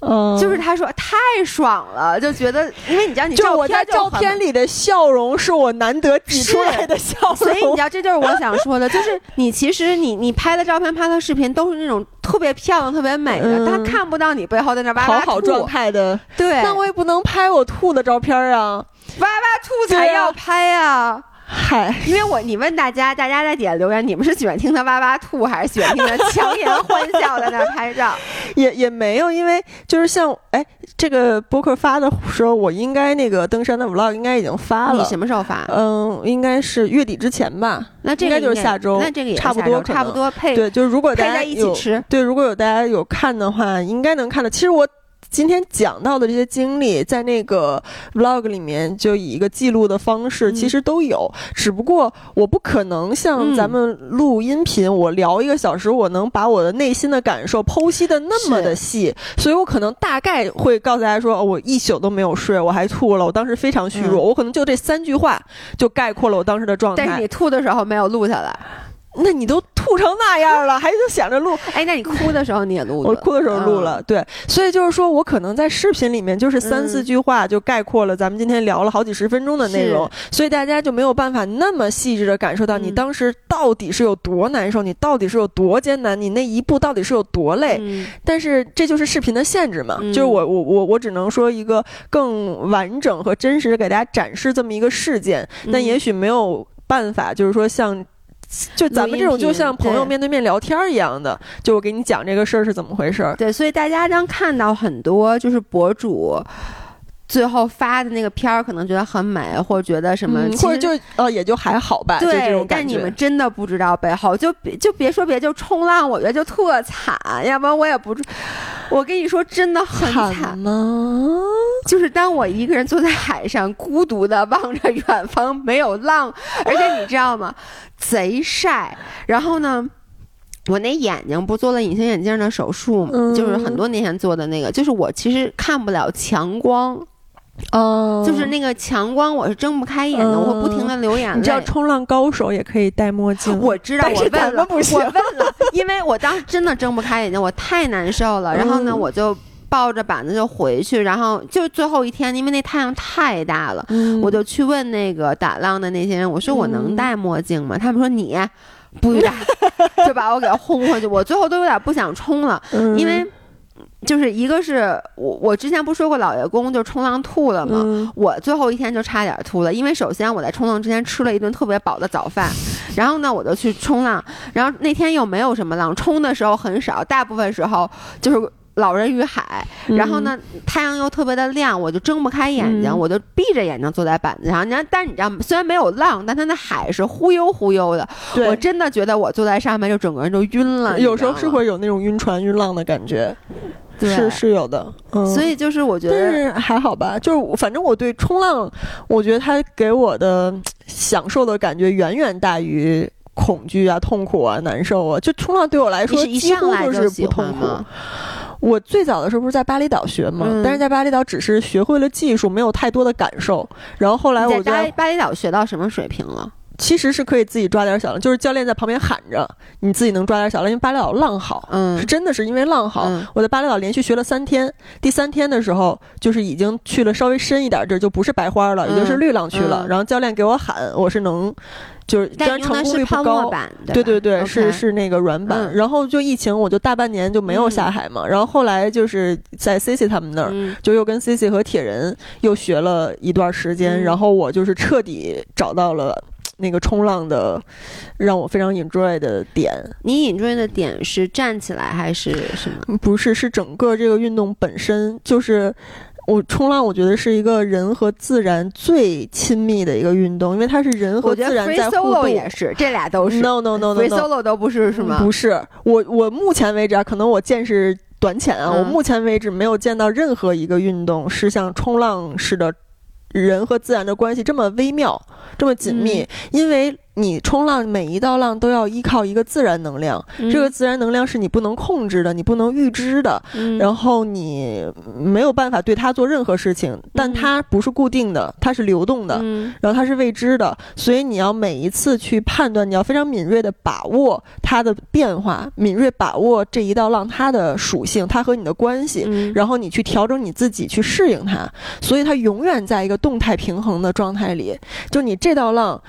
嗯，
就是他说太爽了，就觉得，因为你知道，你
就我在照片里的笑容是我难得挤出来的笑容，
所以你知道，这就是我想说的，就是你其实你你拍的照片、拍的视频都是那种特别漂亮、特别美的，他看不到你背后在那哇哇
吐，好好状态的。
对，
那我也不能拍我吐的照片啊，
哇哇吐才要拍呀。
嗨，
因为我你问大家，大家在底下留言，你们是喜欢听他哇哇吐，还是喜欢听他强颜欢笑在那拍照？
也也没有，因为就是像哎，这个博客发的时候，我应该那个登山的 vlog 应该已经发了。
你什么时候发？
嗯，应该是月底之前吧。
那这
应该就是下周，
那这个也
差不多，
差不多配。
对，就是如果大家
有
对，如果有大家有看的话，应该能看到。其实我。今天讲到的这些经历，在那个 vlog 里面就以一个记录的方式，其实都有。只不过我不可能像咱们录音频，我聊一个小时，我能把我的内心的感受剖析的那么的细，所以我可能大概会告诉大家说，我一宿都没有睡，我还吐了，我当时非常虚弱，我可能就这三句话就概括了我当时的状态。
但是你吐的时候没有录下来。
那你都吐成那样了，还就想着录？
哎，那你哭的时候你也录？
我哭的时候录了，对。所以就是说我可能在视频里面就是三四句话就概括了咱们今天聊了好几十分钟的内容，所以大家就没有办法那么细致的感受到你当时到底是有多难受，你到底是有多艰难，你那一步到底是有多累。但是这就是视频的限制嘛，就是我我我我只能说一个更完整和真实的给大家展示这么一个事件，但也许没有办法，就是说像。就咱们这种就像朋友面对面聊天一样的，就我给你讲这个事儿是怎么回事儿。
对，所以大家将看到很多就是博主最后发的那个片儿，可能觉得很美，或者觉得什么，
或者就呃也就还好吧。
对，但你们真的不知道背后，就别就别说别就冲浪，我觉得就特惨，要不然我也不。我跟你说，真的很惨
吗？
就是当我一个人坐在海上，孤独的望着远方，没有浪，而且你知道吗？贼晒。然后呢，我那眼睛不做了隐形眼镜的手术就是很多年前做的那个，就是我其实看不了强光，
哦
就是那个强光我是睁不开眼睛，
嗯
我会不停的流眼泪。
你知道冲浪高手也可以戴墨镜，
我知道，
但是
我问了，
不行
我问了，因为我当时真的睁不开眼睛，我太难受了。然后呢，
嗯
我就抱着板子就回去，然后就最后一天，因为那太阳太大了，
嗯
我就去问那个打浪的那些人，我说我能戴墨镜吗？他们说你不许戴，就把我给轰回去。我最后都有点不想冲了，
嗯
因为就是一个是我我之前不说过老爷公就冲浪吐了吗？
嗯
我最后一天就差点吐了，因为首先我在冲浪之前吃了一顿特别饱的早饭，然后呢我就去冲浪，然后那天又没有什么浪，冲的时候很少，大部分时候就是。老人与海，然后呢，太阳又特别的亮，我就睁不开眼睛，
嗯
我就闭着眼睛坐在板子上。你看，但是你知道，虽然没有浪，但它那海是忽悠忽悠的，我真的觉得我坐在上面就整个人就晕了。
有时候是会有那种晕船晕浪的感觉，
对
是是有的，嗯，
所以就是我觉得，
但是还好吧，就是反正我对冲浪，我觉得它给我的嗯享受的感觉远远大于。恐惧啊，痛苦啊，难受啊！就冲浪对我来说，
你是一
几乎就
就是
不痛苦。我最早的时候不是在巴厘岛学嘛，
嗯
但是在巴厘岛只是学会了技术，没有太多的感受。然后后来我在
巴厘岛学到什么水平了？
其实是可以自己抓点小浪，就是教练在旁边喊着，你自己能抓点小浪，因为巴厘岛浪好。
嗯
是真的是因为浪好，
嗯
我在巴厘岛连续学了三天，第三天的时候就是已经去了稍微深一点地儿，就不是白花了，
嗯
已经是绿浪区了。
嗯
然后教练给我喊，我是能，就是虽
但
然成功率不高对对对，
吧
是是那个软板。
嗯
然后就疫情，我就大半年就没有下海嘛。然后后来就是在 C C 他们那儿。
嗯
就又跟 C C 和铁人又学了一段时间，
嗯
然后我就是彻底找到了那个冲浪的让我非常 enjoy 的点。
你 enjoy 的点是站起来还是什么？
不是，是整个这个运动本身就是。我冲浪，我觉得是一个人和自然最亲密的一个运动，因为它是人和自然在互动。
也是，这俩都是。
No no no no
都不是是吗？
不是，我我目前为止啊，可能我见识短浅啊，
嗯
我目前为止没有见到任何一个运动是像冲浪似的，人和自然的关系这么微妙、这么紧密。
嗯
因为你冲浪每一道浪都要依靠一个自然能量，
嗯
这个自然能量是你不能控制的，你不能预知的，
嗯
然后你没有办法对它做任何事情，但它不是固定的，它是流动的。
嗯
然后它是未知的，所以你要每一次去判断，你要非常敏锐的把握它的变化，敏锐把握这一道浪它的属性，它和你的关系，
嗯
然后你去调整你自己去适应它，所以它永远在一个动态平衡的状态里。就你这道浪，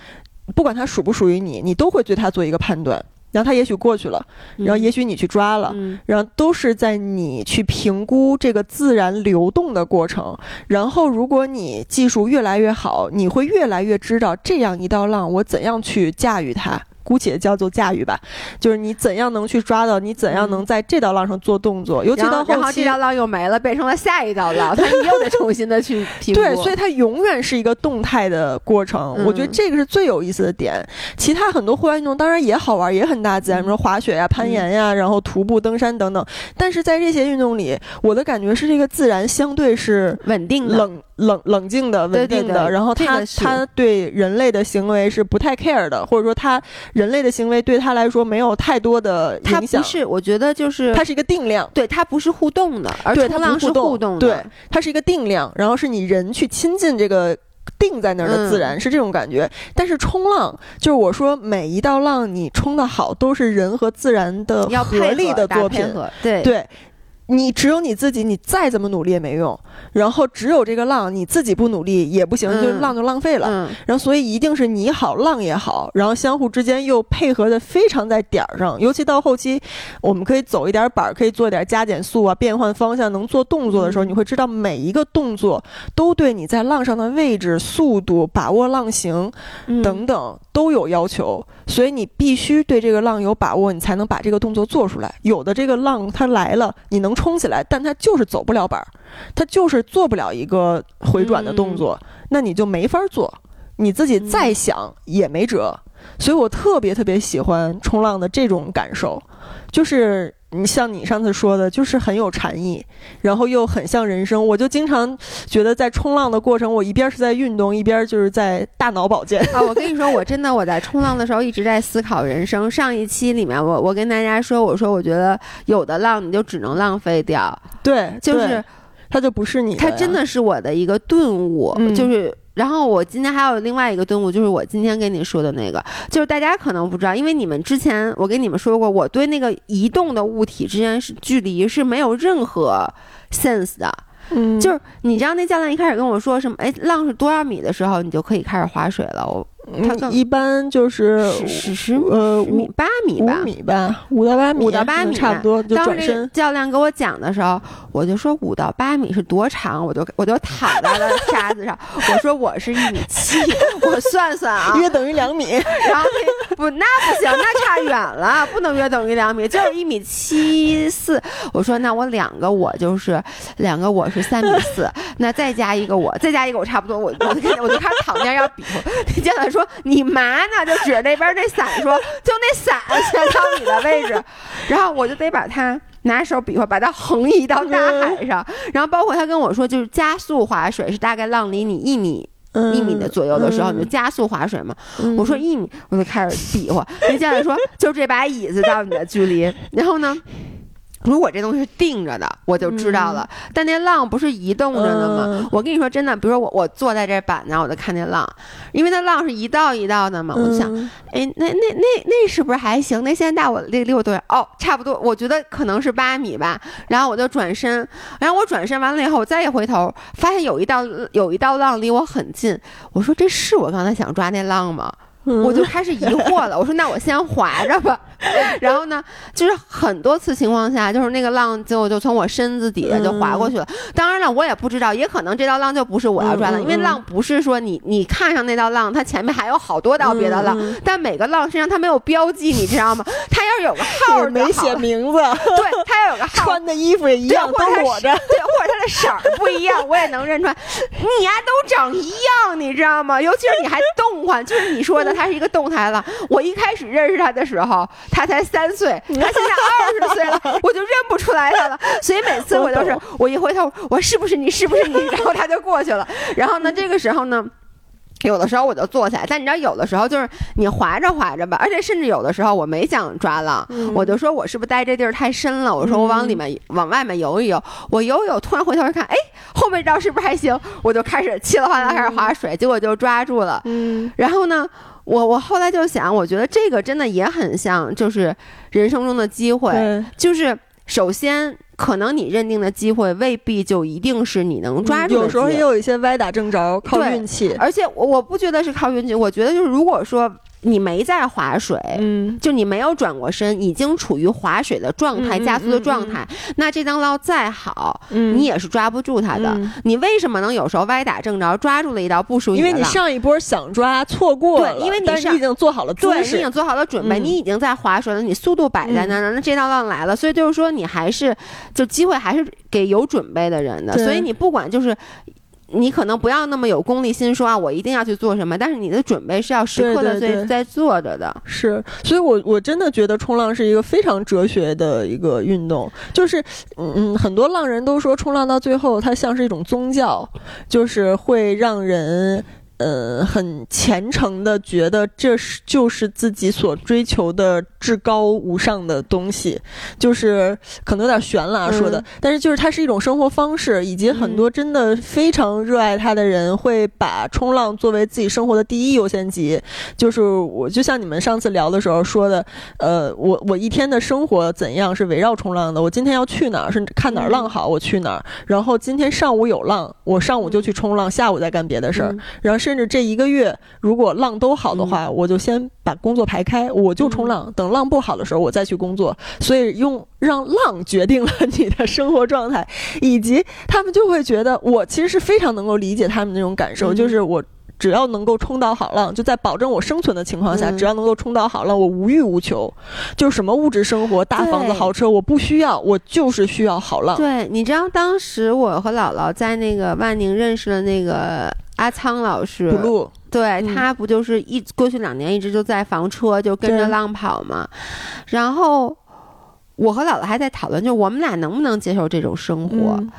不管它属不属于你，你都会对它做一个判断。然后它也许过去了，然后也许你去抓了，
嗯
然后都是在你去评估这个自然流动的过程。然后，如果你技术越来越好，你会越来越知道这样一道浪我怎样去驾驭它。姑且叫做驾驭吧，就是你怎样能去抓到，你怎样能在这道浪上做动作，尤其到后期
后这道浪又没了，变成了下一道浪，它又得重新的去评估。
对，所以它永远是一个动态的过程。
嗯
我觉得这个是最有意思的点。其他很多户外运动当然也好玩，也很大自然，比如说滑雪呀、攀岩呀，然后徒步、登山等等。但是在这些运动里，我的感觉是这个自然相对是
稳定的。
冷冷冷静的、稳定的，
对
然后它
这个是
它对人类的行为是不太 care 的，或者说他人类的行为对他来说没有太多的影响。
它不是，我觉得就是
它是一个定量，
对，它不是互动的，而
对，
冲浪是
它不互动，
互动的。
对，它是一个定量，然后是你人去亲近这个。定在那儿的自然、
嗯
是这种感觉，但是冲浪就是我说每一道浪你冲的好，都是人和自然的
要
合力的作品。
对
对，你只有你自己，你再怎么努力也没用。然后只有这个浪，你自己不努力也不行，
嗯
就浪就浪费了。
嗯，
然后所以一定是你好，浪也好，然后相互之间又配合的非常在点儿上。尤其到后期，我们可以走一点板儿，可以做点加减速啊，变换方向，能做动作的时候，
嗯
你会知道每一个动作都对你在浪上的位置、速度、把握浪形
嗯
等等都有要求。所以你必须对这个浪有把握，你才能把这个动作做出来。有的这个浪它来了，你能冲起来，但它就是走不了板儿，它就是做不了一个回转的动作，那你就没法做。你自己再想也没辙。所以我特别特别喜欢冲浪的这种感受，就是你像你上次说的，就是很有禅意，然后又很像人生。我就经常觉得在冲浪的过程，我一边是在运动，一边就是在大脑保健
啊。我跟你说，我真的我在冲浪的时候一直在思考人生。上一期里面，我我跟大家说，我说我觉得有的浪你就只能浪费掉，
对，
就是
它就不是你，
它真的是我的一个顿悟，就是。然后我今天还有另外一个顿悟，就是我今天跟你说的那个，就是大家可能不知道，因为你们之前我跟你们说过，我对那个移动的物体之间是距离是没有任何 sense 的。
嗯，
就是你知道那教练一开始跟我说什么，哎，浪是多少米的时候，你就可以开始划水了。我
他一般就是
十十
呃
五米八米
吧，五米吧，五到八米，
五到八米
差不多。
当时教练给我讲的时候，我就说五到八米是多长，我就我就躺在了沙子上，我说我是一米七，我算算啊，
约等于两米。
然后那不那不行，那差远了，不能约等于两米，就是一米七四。我说那我两个我就是两个我是三米四，那再加一个我，再加一个我差不多，我我就我就开始躺那要比划。教练说。说你麻呢？就指着那边那伞说，就那伞先到你的位置，然后我就得把它拿手比划，把它横移到大海上。然后包括他跟我说，就是加速划水是大概浪离你一米一米的左右的时候，你就加速划水嘛。我说一米，我就开始比划。那教练说，就这把椅子到你的距离。然后呢？如果这东西是定着的，我就知道了。但那浪不是移动着的吗？我跟你说真的，比如说我我坐在这板上，我就看那浪，因为那浪是一道一道的嘛。我就想，哎，那那那那是不是还行？那现在大我离离我多远？哦，差不多，我觉得可能是八米吧。然后我就转身，然后我转身完了以后，我再一回头，发现有一道有一道浪离我很近。我说这是我刚才想抓那浪吗？我就开始疑惑了，我说那我先划着吧。然后呢，就是很多次情况下，就是那个浪就就从我身子底下就划过去了。当然了，我也不知道，也可能这道浪就不是我要抓的，因为浪不是说你你看上那道浪，它前面还有好多道别的浪，但每个浪身上它没有标记，你知道吗？它要是有个号，
没写名字，
对，它要有个号，
穿的衣服也一样，都裸着，
对，或者它的色儿不一样，我也能认出来。你呀，都长一样，你知道吗？尤其是你还动换，就是你说的，它是一个动态了。我一开始认识它的时候。他才三岁，他现在二十岁了，我就认不出来他了。所以每次我都是，我一回头，我是不是你？是不是你？然后他就过去了。然后呢，这个时候呢，有的时候我就坐起来。但你知道，有的时候就是你划着划着吧，而且甚至有的时候我没想抓浪，我就说我是不是待这地儿太深了？我说我往里面往外面游一游。我游游，突然回头一看，哎，后面这道是不是还行？我就开始气了哗啦开始划水，结果就抓住了。嗯，然后呢？我我后来就想，我觉得这个真的也很像，就是人生中的机会，就是首先可能你认定的机会未必就一定是你能抓住
的，有时候也有一些歪打正着，靠运气。
而且我我不觉得是靠运气，我觉得就是如果说。你没在划水，嗯，就你没有转过身，已经处于划水的状态、加速的状态。那这张捞再好，嗯，你也是抓不住它的。你为什么能有时候歪打正着抓住了一道不属于？
因为你上一波想抓错过
了，对，因为你
已经做好了
对，你已经做好了准备，你已经在划水了，你速度摆在那儿，那这道浪来了，所以就是说你还是就机会还是给有准备的人的。所以你不管就是。你可能不要那么有功利心，说啊，我一定要去做什么，但是你的准备是要时刻的在在做着的。
是，所以我我真的觉得冲浪是一个非常哲学的一个运动，就是嗯，很多浪人都说冲浪到最后它像是一种宗教，就是会让人。呃，很虔诚的觉得这是就是自己所追求的至高无上的东西，就是可能有点悬了啊说的，但是就是它是一种生活方式，以及很多真的非常热爱它的人会把冲浪作为自己生活的第一优先级。就是我就像你们上次聊的时候说的，呃，我我一天的生活怎样是围绕冲浪的？我今天要去哪儿？是看哪儿浪好，我去哪儿？然后今天上午有浪，我上午就去冲浪，下午再干别的事儿，然后是。甚至这一个月，如果浪都好的话，我就先把工作排开，我就冲浪。等浪不好的时候，我再去工作。所以用让浪决定了你的生活状态，以及他们就会觉得，我其实是非常能够理解他们那种感受，就是我只要能够冲到好浪，就在保证我生存的情况下，只要能够冲到好浪，我无欲无求，就什么物质生活、大房子、豪车，我不需要，我就是需要好浪。
对，你知道当时我和姥姥在那个万宁认识了那个。阿苍老师，对他不就是一过去两年一直就在房车，就跟着浪跑嘛。然后我和姥姥还在讨论，就是我们俩能不能接受这种生活。
嗯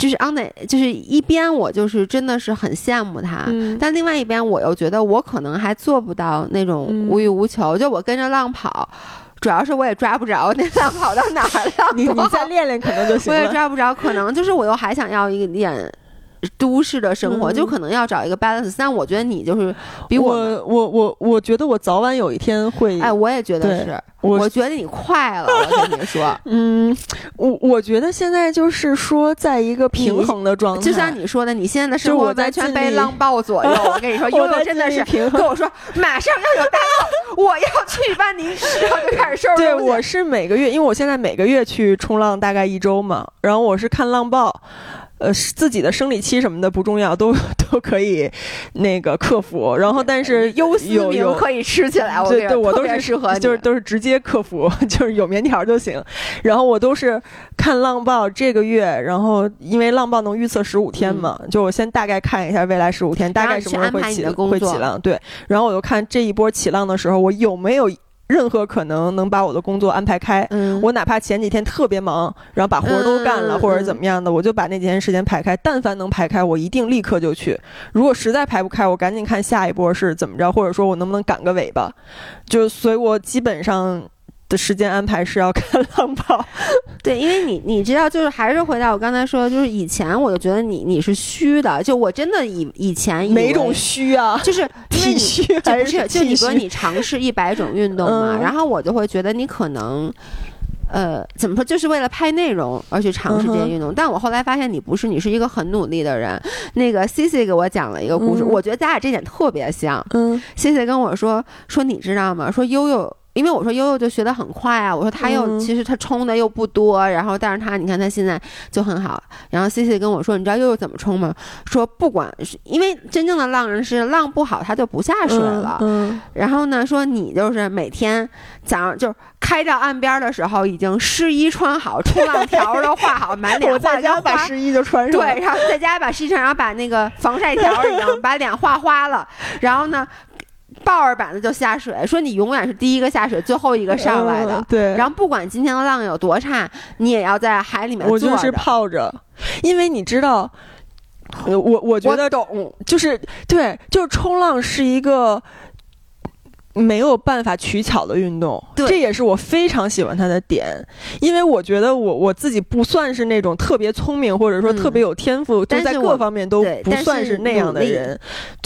就是 on the，就是一边我就是真的是很羡慕他，
嗯
但另外一边我又觉得我可能还做不到那种
嗯
无欲无求，就我跟着浪跑，主要是我也抓不着那浪跑到哪儿了，
你你再 练练可能就行
我也。抓不着，可能就是我又还想要一点都市的生活，
嗯
就可能要找一个 balance。但我觉得你就是比我，
我我我我觉得我早晚有一天会，
哎，我也觉得是，
我
我觉得你快了，我跟你说。
嗯，我我觉得现在就是说，在一个平衡的状态，
就像你说的，你现在的生活完全被浪 暴左右。我跟你说，悠
我在
悠真的是
平衡
跟我说，马上要有大浪，我要去万宁市，然后就开始收拾
对，我是每个月，因为我现在每个月去冲浪大概一周嘛，然后我是看浪报，呃，是自己的生理期什么的不重要，都 都可以那个克服。然后但是
优思明可以吃起来，我
对我都是
适合，
就是都是直接克服，就是有棉条就行。然后我都是看浪报这个月，然后因为浪报能预测十五天嘛，就我先大概看一下未来十五天大概什么时候会起会起浪，对。然后我就看这一波起浪的时候，我有没有任何可能能把我的工作安排开。
嗯，
我哪怕前几天特别忙，然后把活儿都干了，
嗯
或者怎么样的，我就把那几天时间排开。但凡能排开，我一定立刻就去。如果实在排不开，我赶紧看下一波是怎么着，或者说我能不能赶个尾巴。就所以，我基本上的时间安排是要看 浪跑。
对，因为你你知道，就是还是回到我刚才说，就是以前我就觉得你你是虚的，就我真的以以前以为
哪种虚啊？
就是因为
体
你
虚还
就不是就你？说你尝试一百种运动嘛，
嗯
然后我就会觉得你可能。呃，怎么说？就是为了拍内容而去尝试这些运动，但我后来发现你不是，你是一个很努力的人。那个 C C 给我讲了一个故事，
嗯
我觉得咱俩这点特别像。
嗯
C C 跟我说说，你知道吗？说悠悠，因为我说悠悠就学得很快啊，我说他又、
嗯
其实他冲的又不多，然后但是他你看他现在就很好。然后 C C 跟我说，你知道悠悠怎么冲吗？说不管是因为真正的浪人是浪不好他就不下水了，
嗯
然后呢说你就是每天早上就开到岸边的时候已经湿衣穿好，冲浪条都画好，满脸
我在
画
家把湿衣就穿上。
对，然后在家把湿衣穿，然后把那个防晒条已经 把脸画花了，然后呢，抱着板子就下水，说你永远是第一个下水，最后一个上来的。
嗯对，
然后不管今天的浪有多差，你也要在海里面
我就是。泡着，因为你知道，呃我我觉得
懂，
就是对，就是冲浪是一个没有办法取巧的运动，这也是我非常喜欢他的点，因为我觉得我我自己不算是那种特别聪明或者说
嗯
特别有天赋，就在各方面都不算是那样的人，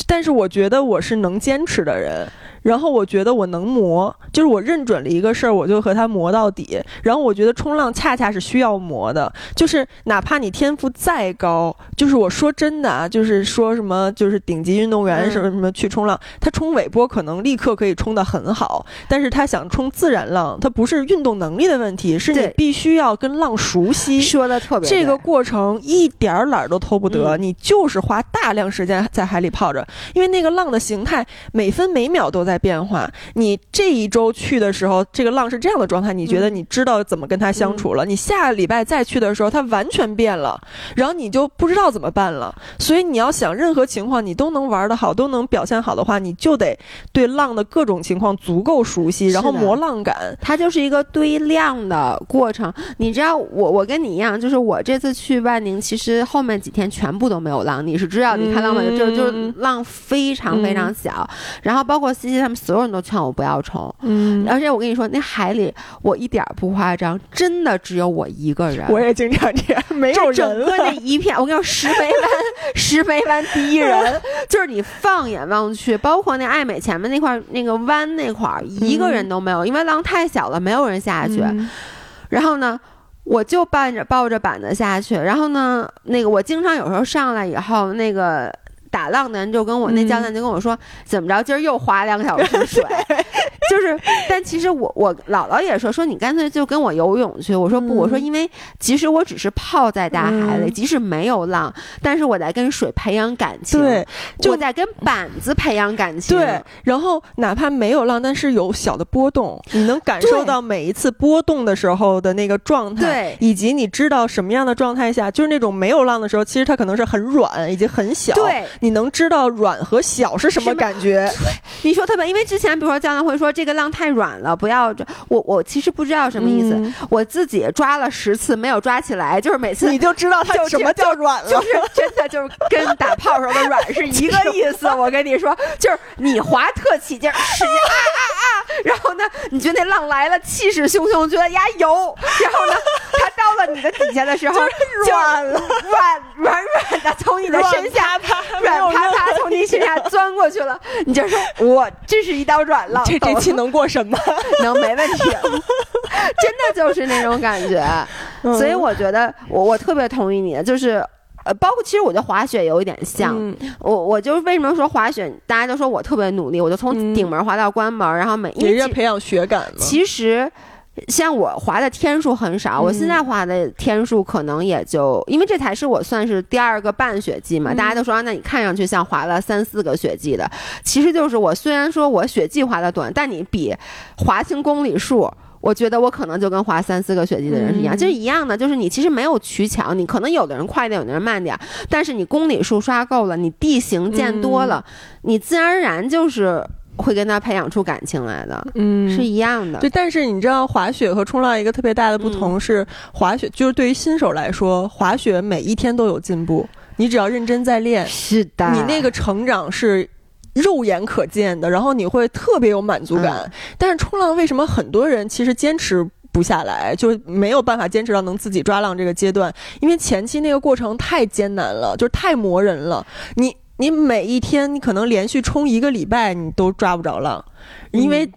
但是我觉得我是能坚持的人。然后我觉得我能磨，就是我认准了一个事儿，我就和它磨到底。然后我觉得冲浪恰恰是需要磨的，就是哪怕你天赋再高，就是我说真的啊，就是说什么就是顶级运动员
嗯
什么什么去冲浪，他冲尾波可能立刻可以冲得很好，但是他想冲自然浪，他不是运动能力的问题，是你必须要跟浪熟悉。
说的特别
这个过程一点儿懒儿都偷不得，
嗯
你就是花大量时间在海里泡着，因为那个浪的形态每分每秒都在变化。你这一周去的时候，这个浪是这样的状态，你觉得你知道怎么跟他相处了。你下礼拜再去的时候，它完全变了，然后你就不知道怎么办了。所以你要想任何情况你都能玩得好，都能表现好的话，你就得对浪的各种情况足够熟悉，然后磨浪感。
它就是一个堆量的过程。你知道，我我跟你一样，就是我这次去万宁，其实后面几天全部都没有浪。你是知道，你看浪吗？就就就
嗯
浪非常非常小。然后包括西西他们所有人都劝我不要冲，
嗯，
而且我跟你说，那海里我一点儿不夸张，真的只有我一个人。
我也经常这样，没有
这整个那一片，我跟你说，石梅湾，石梅湾第一人，就是你放眼望去，包括那爱美前面那块儿那个湾那块儿，一个人都没有，因为浪太小了，没有人下去。
嗯
然后呢，我就伴着抱着板子下去，然后呢，那个我经常有时候上来以后，那个。打浪的人就跟我那教练就跟我说，怎么着，今儿又划两个小时水，就是，但其实我我姥姥也说，说你干脆就跟我游泳去。我说不，
嗯。
我说因为其实我只是泡在大海里，
嗯。
即使没有浪，但是我在跟水培养感情，
对，就
我在跟板子培养感情，
对，然后哪怕没有浪，但是有小的波动，你能感受到每一次波动的时候的那个状态，
对。
以及你知道什么样的状态下，就是那种没有浪的时候，其实它可能是很软以及很小，
对，
你能知道软和小是什么感觉，
你说特别，因为之前比如说教练会说这个浪太软了，不要我我其实不知道什么意思，我自己抓了十次没有抓起来，就是每次
你就知道它什么叫软了，
就是真的就是跟打炮时候的软是一个意思。我跟你说，就是你滑特起劲，使劲啊啊啊，然后呢，你觉得那浪来了，气势汹汹，觉得呀有，然后呢，它到了你的底下的时候，
软了，
软软软的从你的身下 软趴趴从你身下钻过去了，你就说 我这是一道软浪，
这这期能过审吗？
能没问题，真的就是那种感觉，所以我觉得我我特别同意你，就是呃，包括其实我觉得滑雪有一点像，我我就是为什么说滑雪，大家都说我特别努力，我就从顶门滑到关门，然后每一
直培养雪感
其实。像我滑的天数很少，我现在滑的天数可能也就，因为这才是我算是第二个半雪季嘛。大家都说，那你看上去像滑了三四个雪季的，其实就是我虽然说我雪季滑的短，但你比滑清公里数，我觉得我可能就跟滑三四个雪季的人是一样，就是一样的，就是你其实没有取巧，你可能有的人快点，有的人慢点，但是你公里数刷够了，你地形见多了，你自然而然就是。会跟他培养出感情来的，嗯，是一样的。
对，但是你知道滑雪和冲浪一个特别大的不同是，滑雪就是对于新手来说，滑雪每一天都有进步，你只要认真在练，
是的，
你那个成长是肉眼可见的，然后你会特别有满足感。但是冲浪为什么很多人其实坚持不下来，就没有办法坚持到能自己抓浪这个阶段？因为前期那个过程太艰难了，就是太磨人了，你。你每一天，你可能连续冲一个礼拜，你都抓不着浪，因为。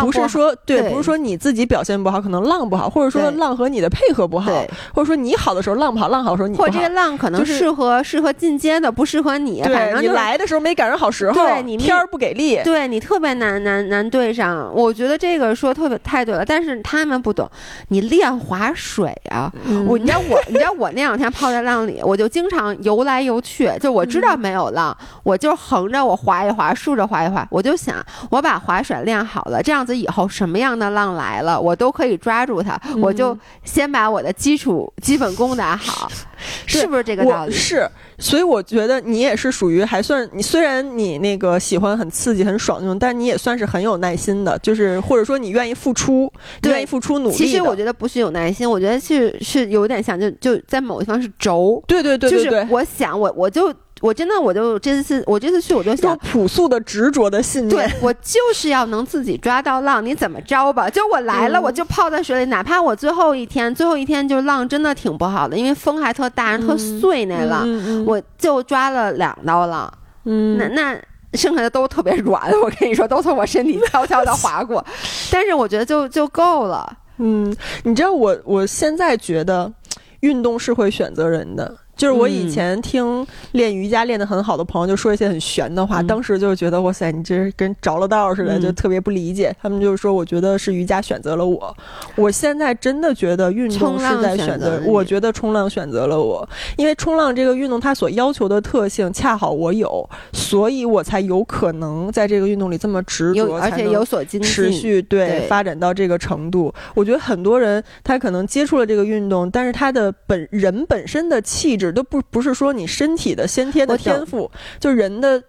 不是说对，不是说你自己表现不好，可能浪不好，或者说浪和你的配合不好，或者说你好的时候浪不好，浪好的时候你
或者这个浪可能适合适合进阶的，不适合你。
对，你来的时候没赶上好时候，
对你
天儿不给力，
对你特别难难难对上。我觉得这个说特别太对了，但是他们不懂。你练划水啊，我你知道我你知道我那两天泡在浪里，我就经常游来游去，就我知道没有浪，我就横着我划一划，竖着划一划，我就想我把划水练好了，这。这样子以后什么样的浪来了，我都可以抓住它。我就先把我的基础基本功打好，是不是这个道理？
是，所以我觉得你也是属于还算你，虽然你那个喜欢很刺激、很爽那种，但你也算是很有耐心的，就是或者说你愿意付出，愿意付出努力。
其实我觉得不是有耐心，我觉得是是有点像，就就在某一方是轴。
对对对对对，
我想我我就。我真的，我就这次我这次去，我就想
朴素的执着的信
念。对我就是要能自己抓到浪，你怎么着吧？就我来了，我就泡在水里，哪怕我最后一天，最后一天就浪真的挺不好的，因为风还特大，特碎那浪，我就抓了两道浪。嗯，那那剩下的都特别软，我跟你说，都从我身体悄悄的划过。但是我觉得就就够了。
嗯，你知道我我现在觉得，运动是会选择人的。就是我以前听练瑜伽练得很好的朋友就说一些很玄的话，当时就觉得哇塞，你这跟着了道似的，就特别不理解。他们就是说，我觉得是瑜伽选择了我。我现在真的觉得运动是在选择，我觉得冲浪选择了我，因为冲浪这个运动它所要求的特性恰好我有，所以我才有可能在这个运动里这么执着，
而且有所
持续对发展到这个程度。我觉得很多人他可能接触了这个运动，但是他的本人本身的气质。都不不是说你身体的先天的天赋，就人的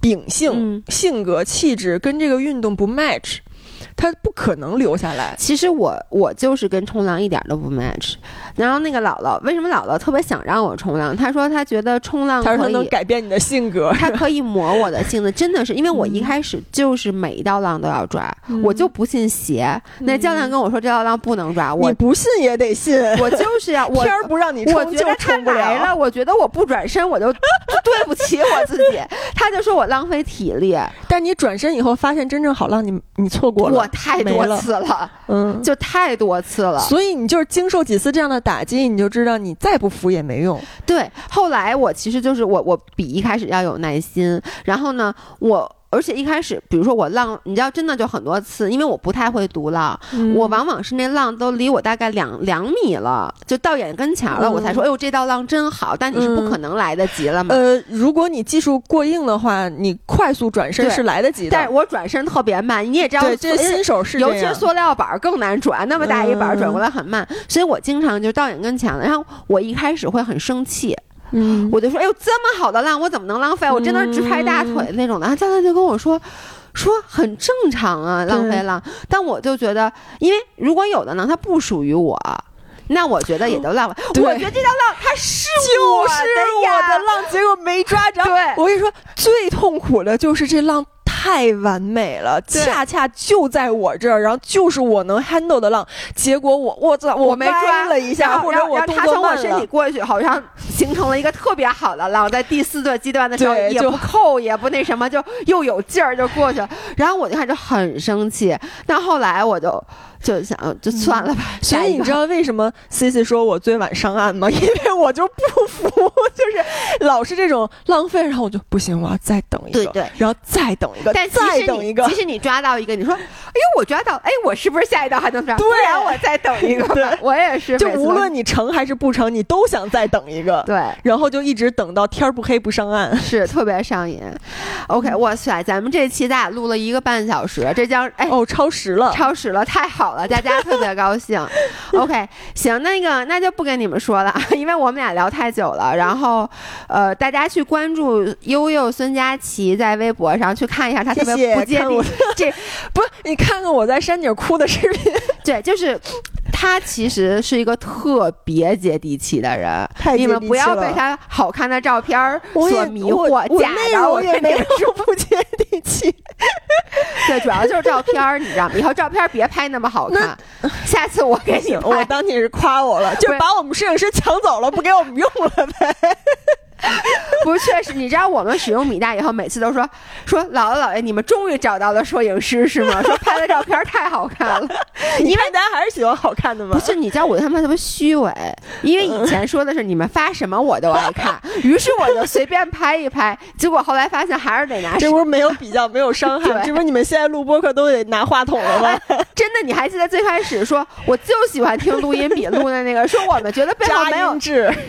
秉性、性格、气质跟这个运动不 match。他不可能留下来。
其实我我就是跟冲浪一点都不 match。然后那个姥姥为什么姥姥特别想让我冲浪？她说她觉得冲浪可
以改变你的性格，
她可以磨我的性子。真的是因为我一开始就是每一道浪都要抓，我就不信邪。那教练跟我说这道浪不能抓，我你
不信也得信。
我就是 要
天儿不让你冲
就
冲不
了。我觉得我不转身我就 对不起我自己。他就说我浪费体力，
但你转身以后发现真正好浪，你你错过了。
我太多次了，嗯，就太多次了，
所以你就是经受几次这样的打击，你就知道你再不服也没用。
对，后来我其实就是我，我比一开始要有耐心，然后呢，我。而且一开始，比如说我浪，你知道，真的就很多次，因为我不太会读浪，我往往是那浪都离我大概两两米了，就到眼跟前了，我才说，哎呦，这道浪真好。但你是不可能来得及了嘛？
呃，如果你技术过硬的话，你快速转身是来得及的。
但是我转身特别慢，你也知道，
这新手是
尤其是塑料板更难转，那么大一板转过来很慢，所以我经常就到眼跟前了。然后我一开始会很生气。嗯，我就说，哎呦，这么好的浪，我怎么能浪费？我真的是直拍大腿那种的。教练就跟我说，说很正常啊，浪费浪。但我就觉得，因为如果有的浪它不属于我。那我觉得也都浪费。我觉得这条浪它是
就是
我
的浪，结果没抓着。
对，
我跟你说，最痛苦的就是这浪。太完美了，恰恰就在我这儿，然后就是我能 handle 的浪，结果我我操，
我没抓。
了一下，或者我
他从我身体过去，好像形成了一个特别好的浪，在第四段阶段的时候也不扣也不那什么，就又有劲儿就过去了，然后我就开始很生气，但后来我就。就想就算了吧。
所以你知道为什么 C C 说我最晚上岸吗？因为我就不服，就是老是这种浪费，然后我就不行，我要再等一个，
对对，
然后再等一个，
但
再等一个。
其实你抓到一个，你说，哎呦，我抓到，哎，我是不是下一道还能抓？
对，
然我再等一个。
对，
我也是。
就无论你成还是不成，你都想再等一个。
对，
然后就一直等到天不黑不上岸，
是特别上瘾。OK，哇塞，咱们这期咱俩录了一个半小时，这将哎
哦超时了，
超时了，太好了，大家特别。高兴，OK，行，那个那就不跟你们说了，因为我们俩聊太久了。然后，呃，大家去关注悠悠孙佳琪在微博上去看一下，他特别不接地气。这
不，你看看我在山顶哭的视频。
对，就是他其实是一个特别接地气的人，你们不要被他好看的照片所迷惑。假的，
我也没有不接地气。
对，主要就是照片你知道吗？以后照片别拍那么好看。下次我给你，
我当你是夸我了，就是把我们摄影师抢走了，不给我们用了呗。
不，确实，你知道我们使用米大以后，每次都说说姥姥姥爷，你们终于找到了摄影师是吗？说拍的照片太好看了，因为
大家还是喜欢好看的吗？
不是，你知道我他妈特别虚伪，因为以前说的是你们发什么我都爱看，于是我就随便拍一拍，结果后来发现还是得拿。
这不是没有比较，没有伤害，这不是你们现在录播课都得拿话筒了吗？
真的，你还记得最开始说我就喜欢听录音笔录的那个，说我们觉得背后没有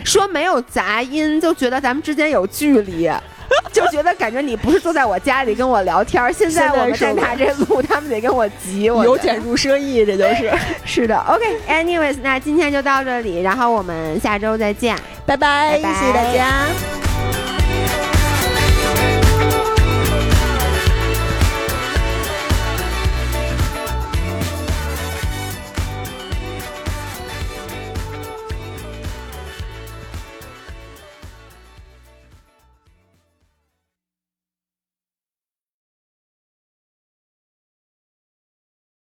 说没有杂音，就觉得。咱们之间有距离，就觉得感觉你不是坐在我家里跟我聊天。现在我们在拿这路，他们得跟我急。我
由俭入奢易，这就是。
是的，OK，Anyways，那今天就到这里，然后我们下周再见，
拜拜，谢谢大家。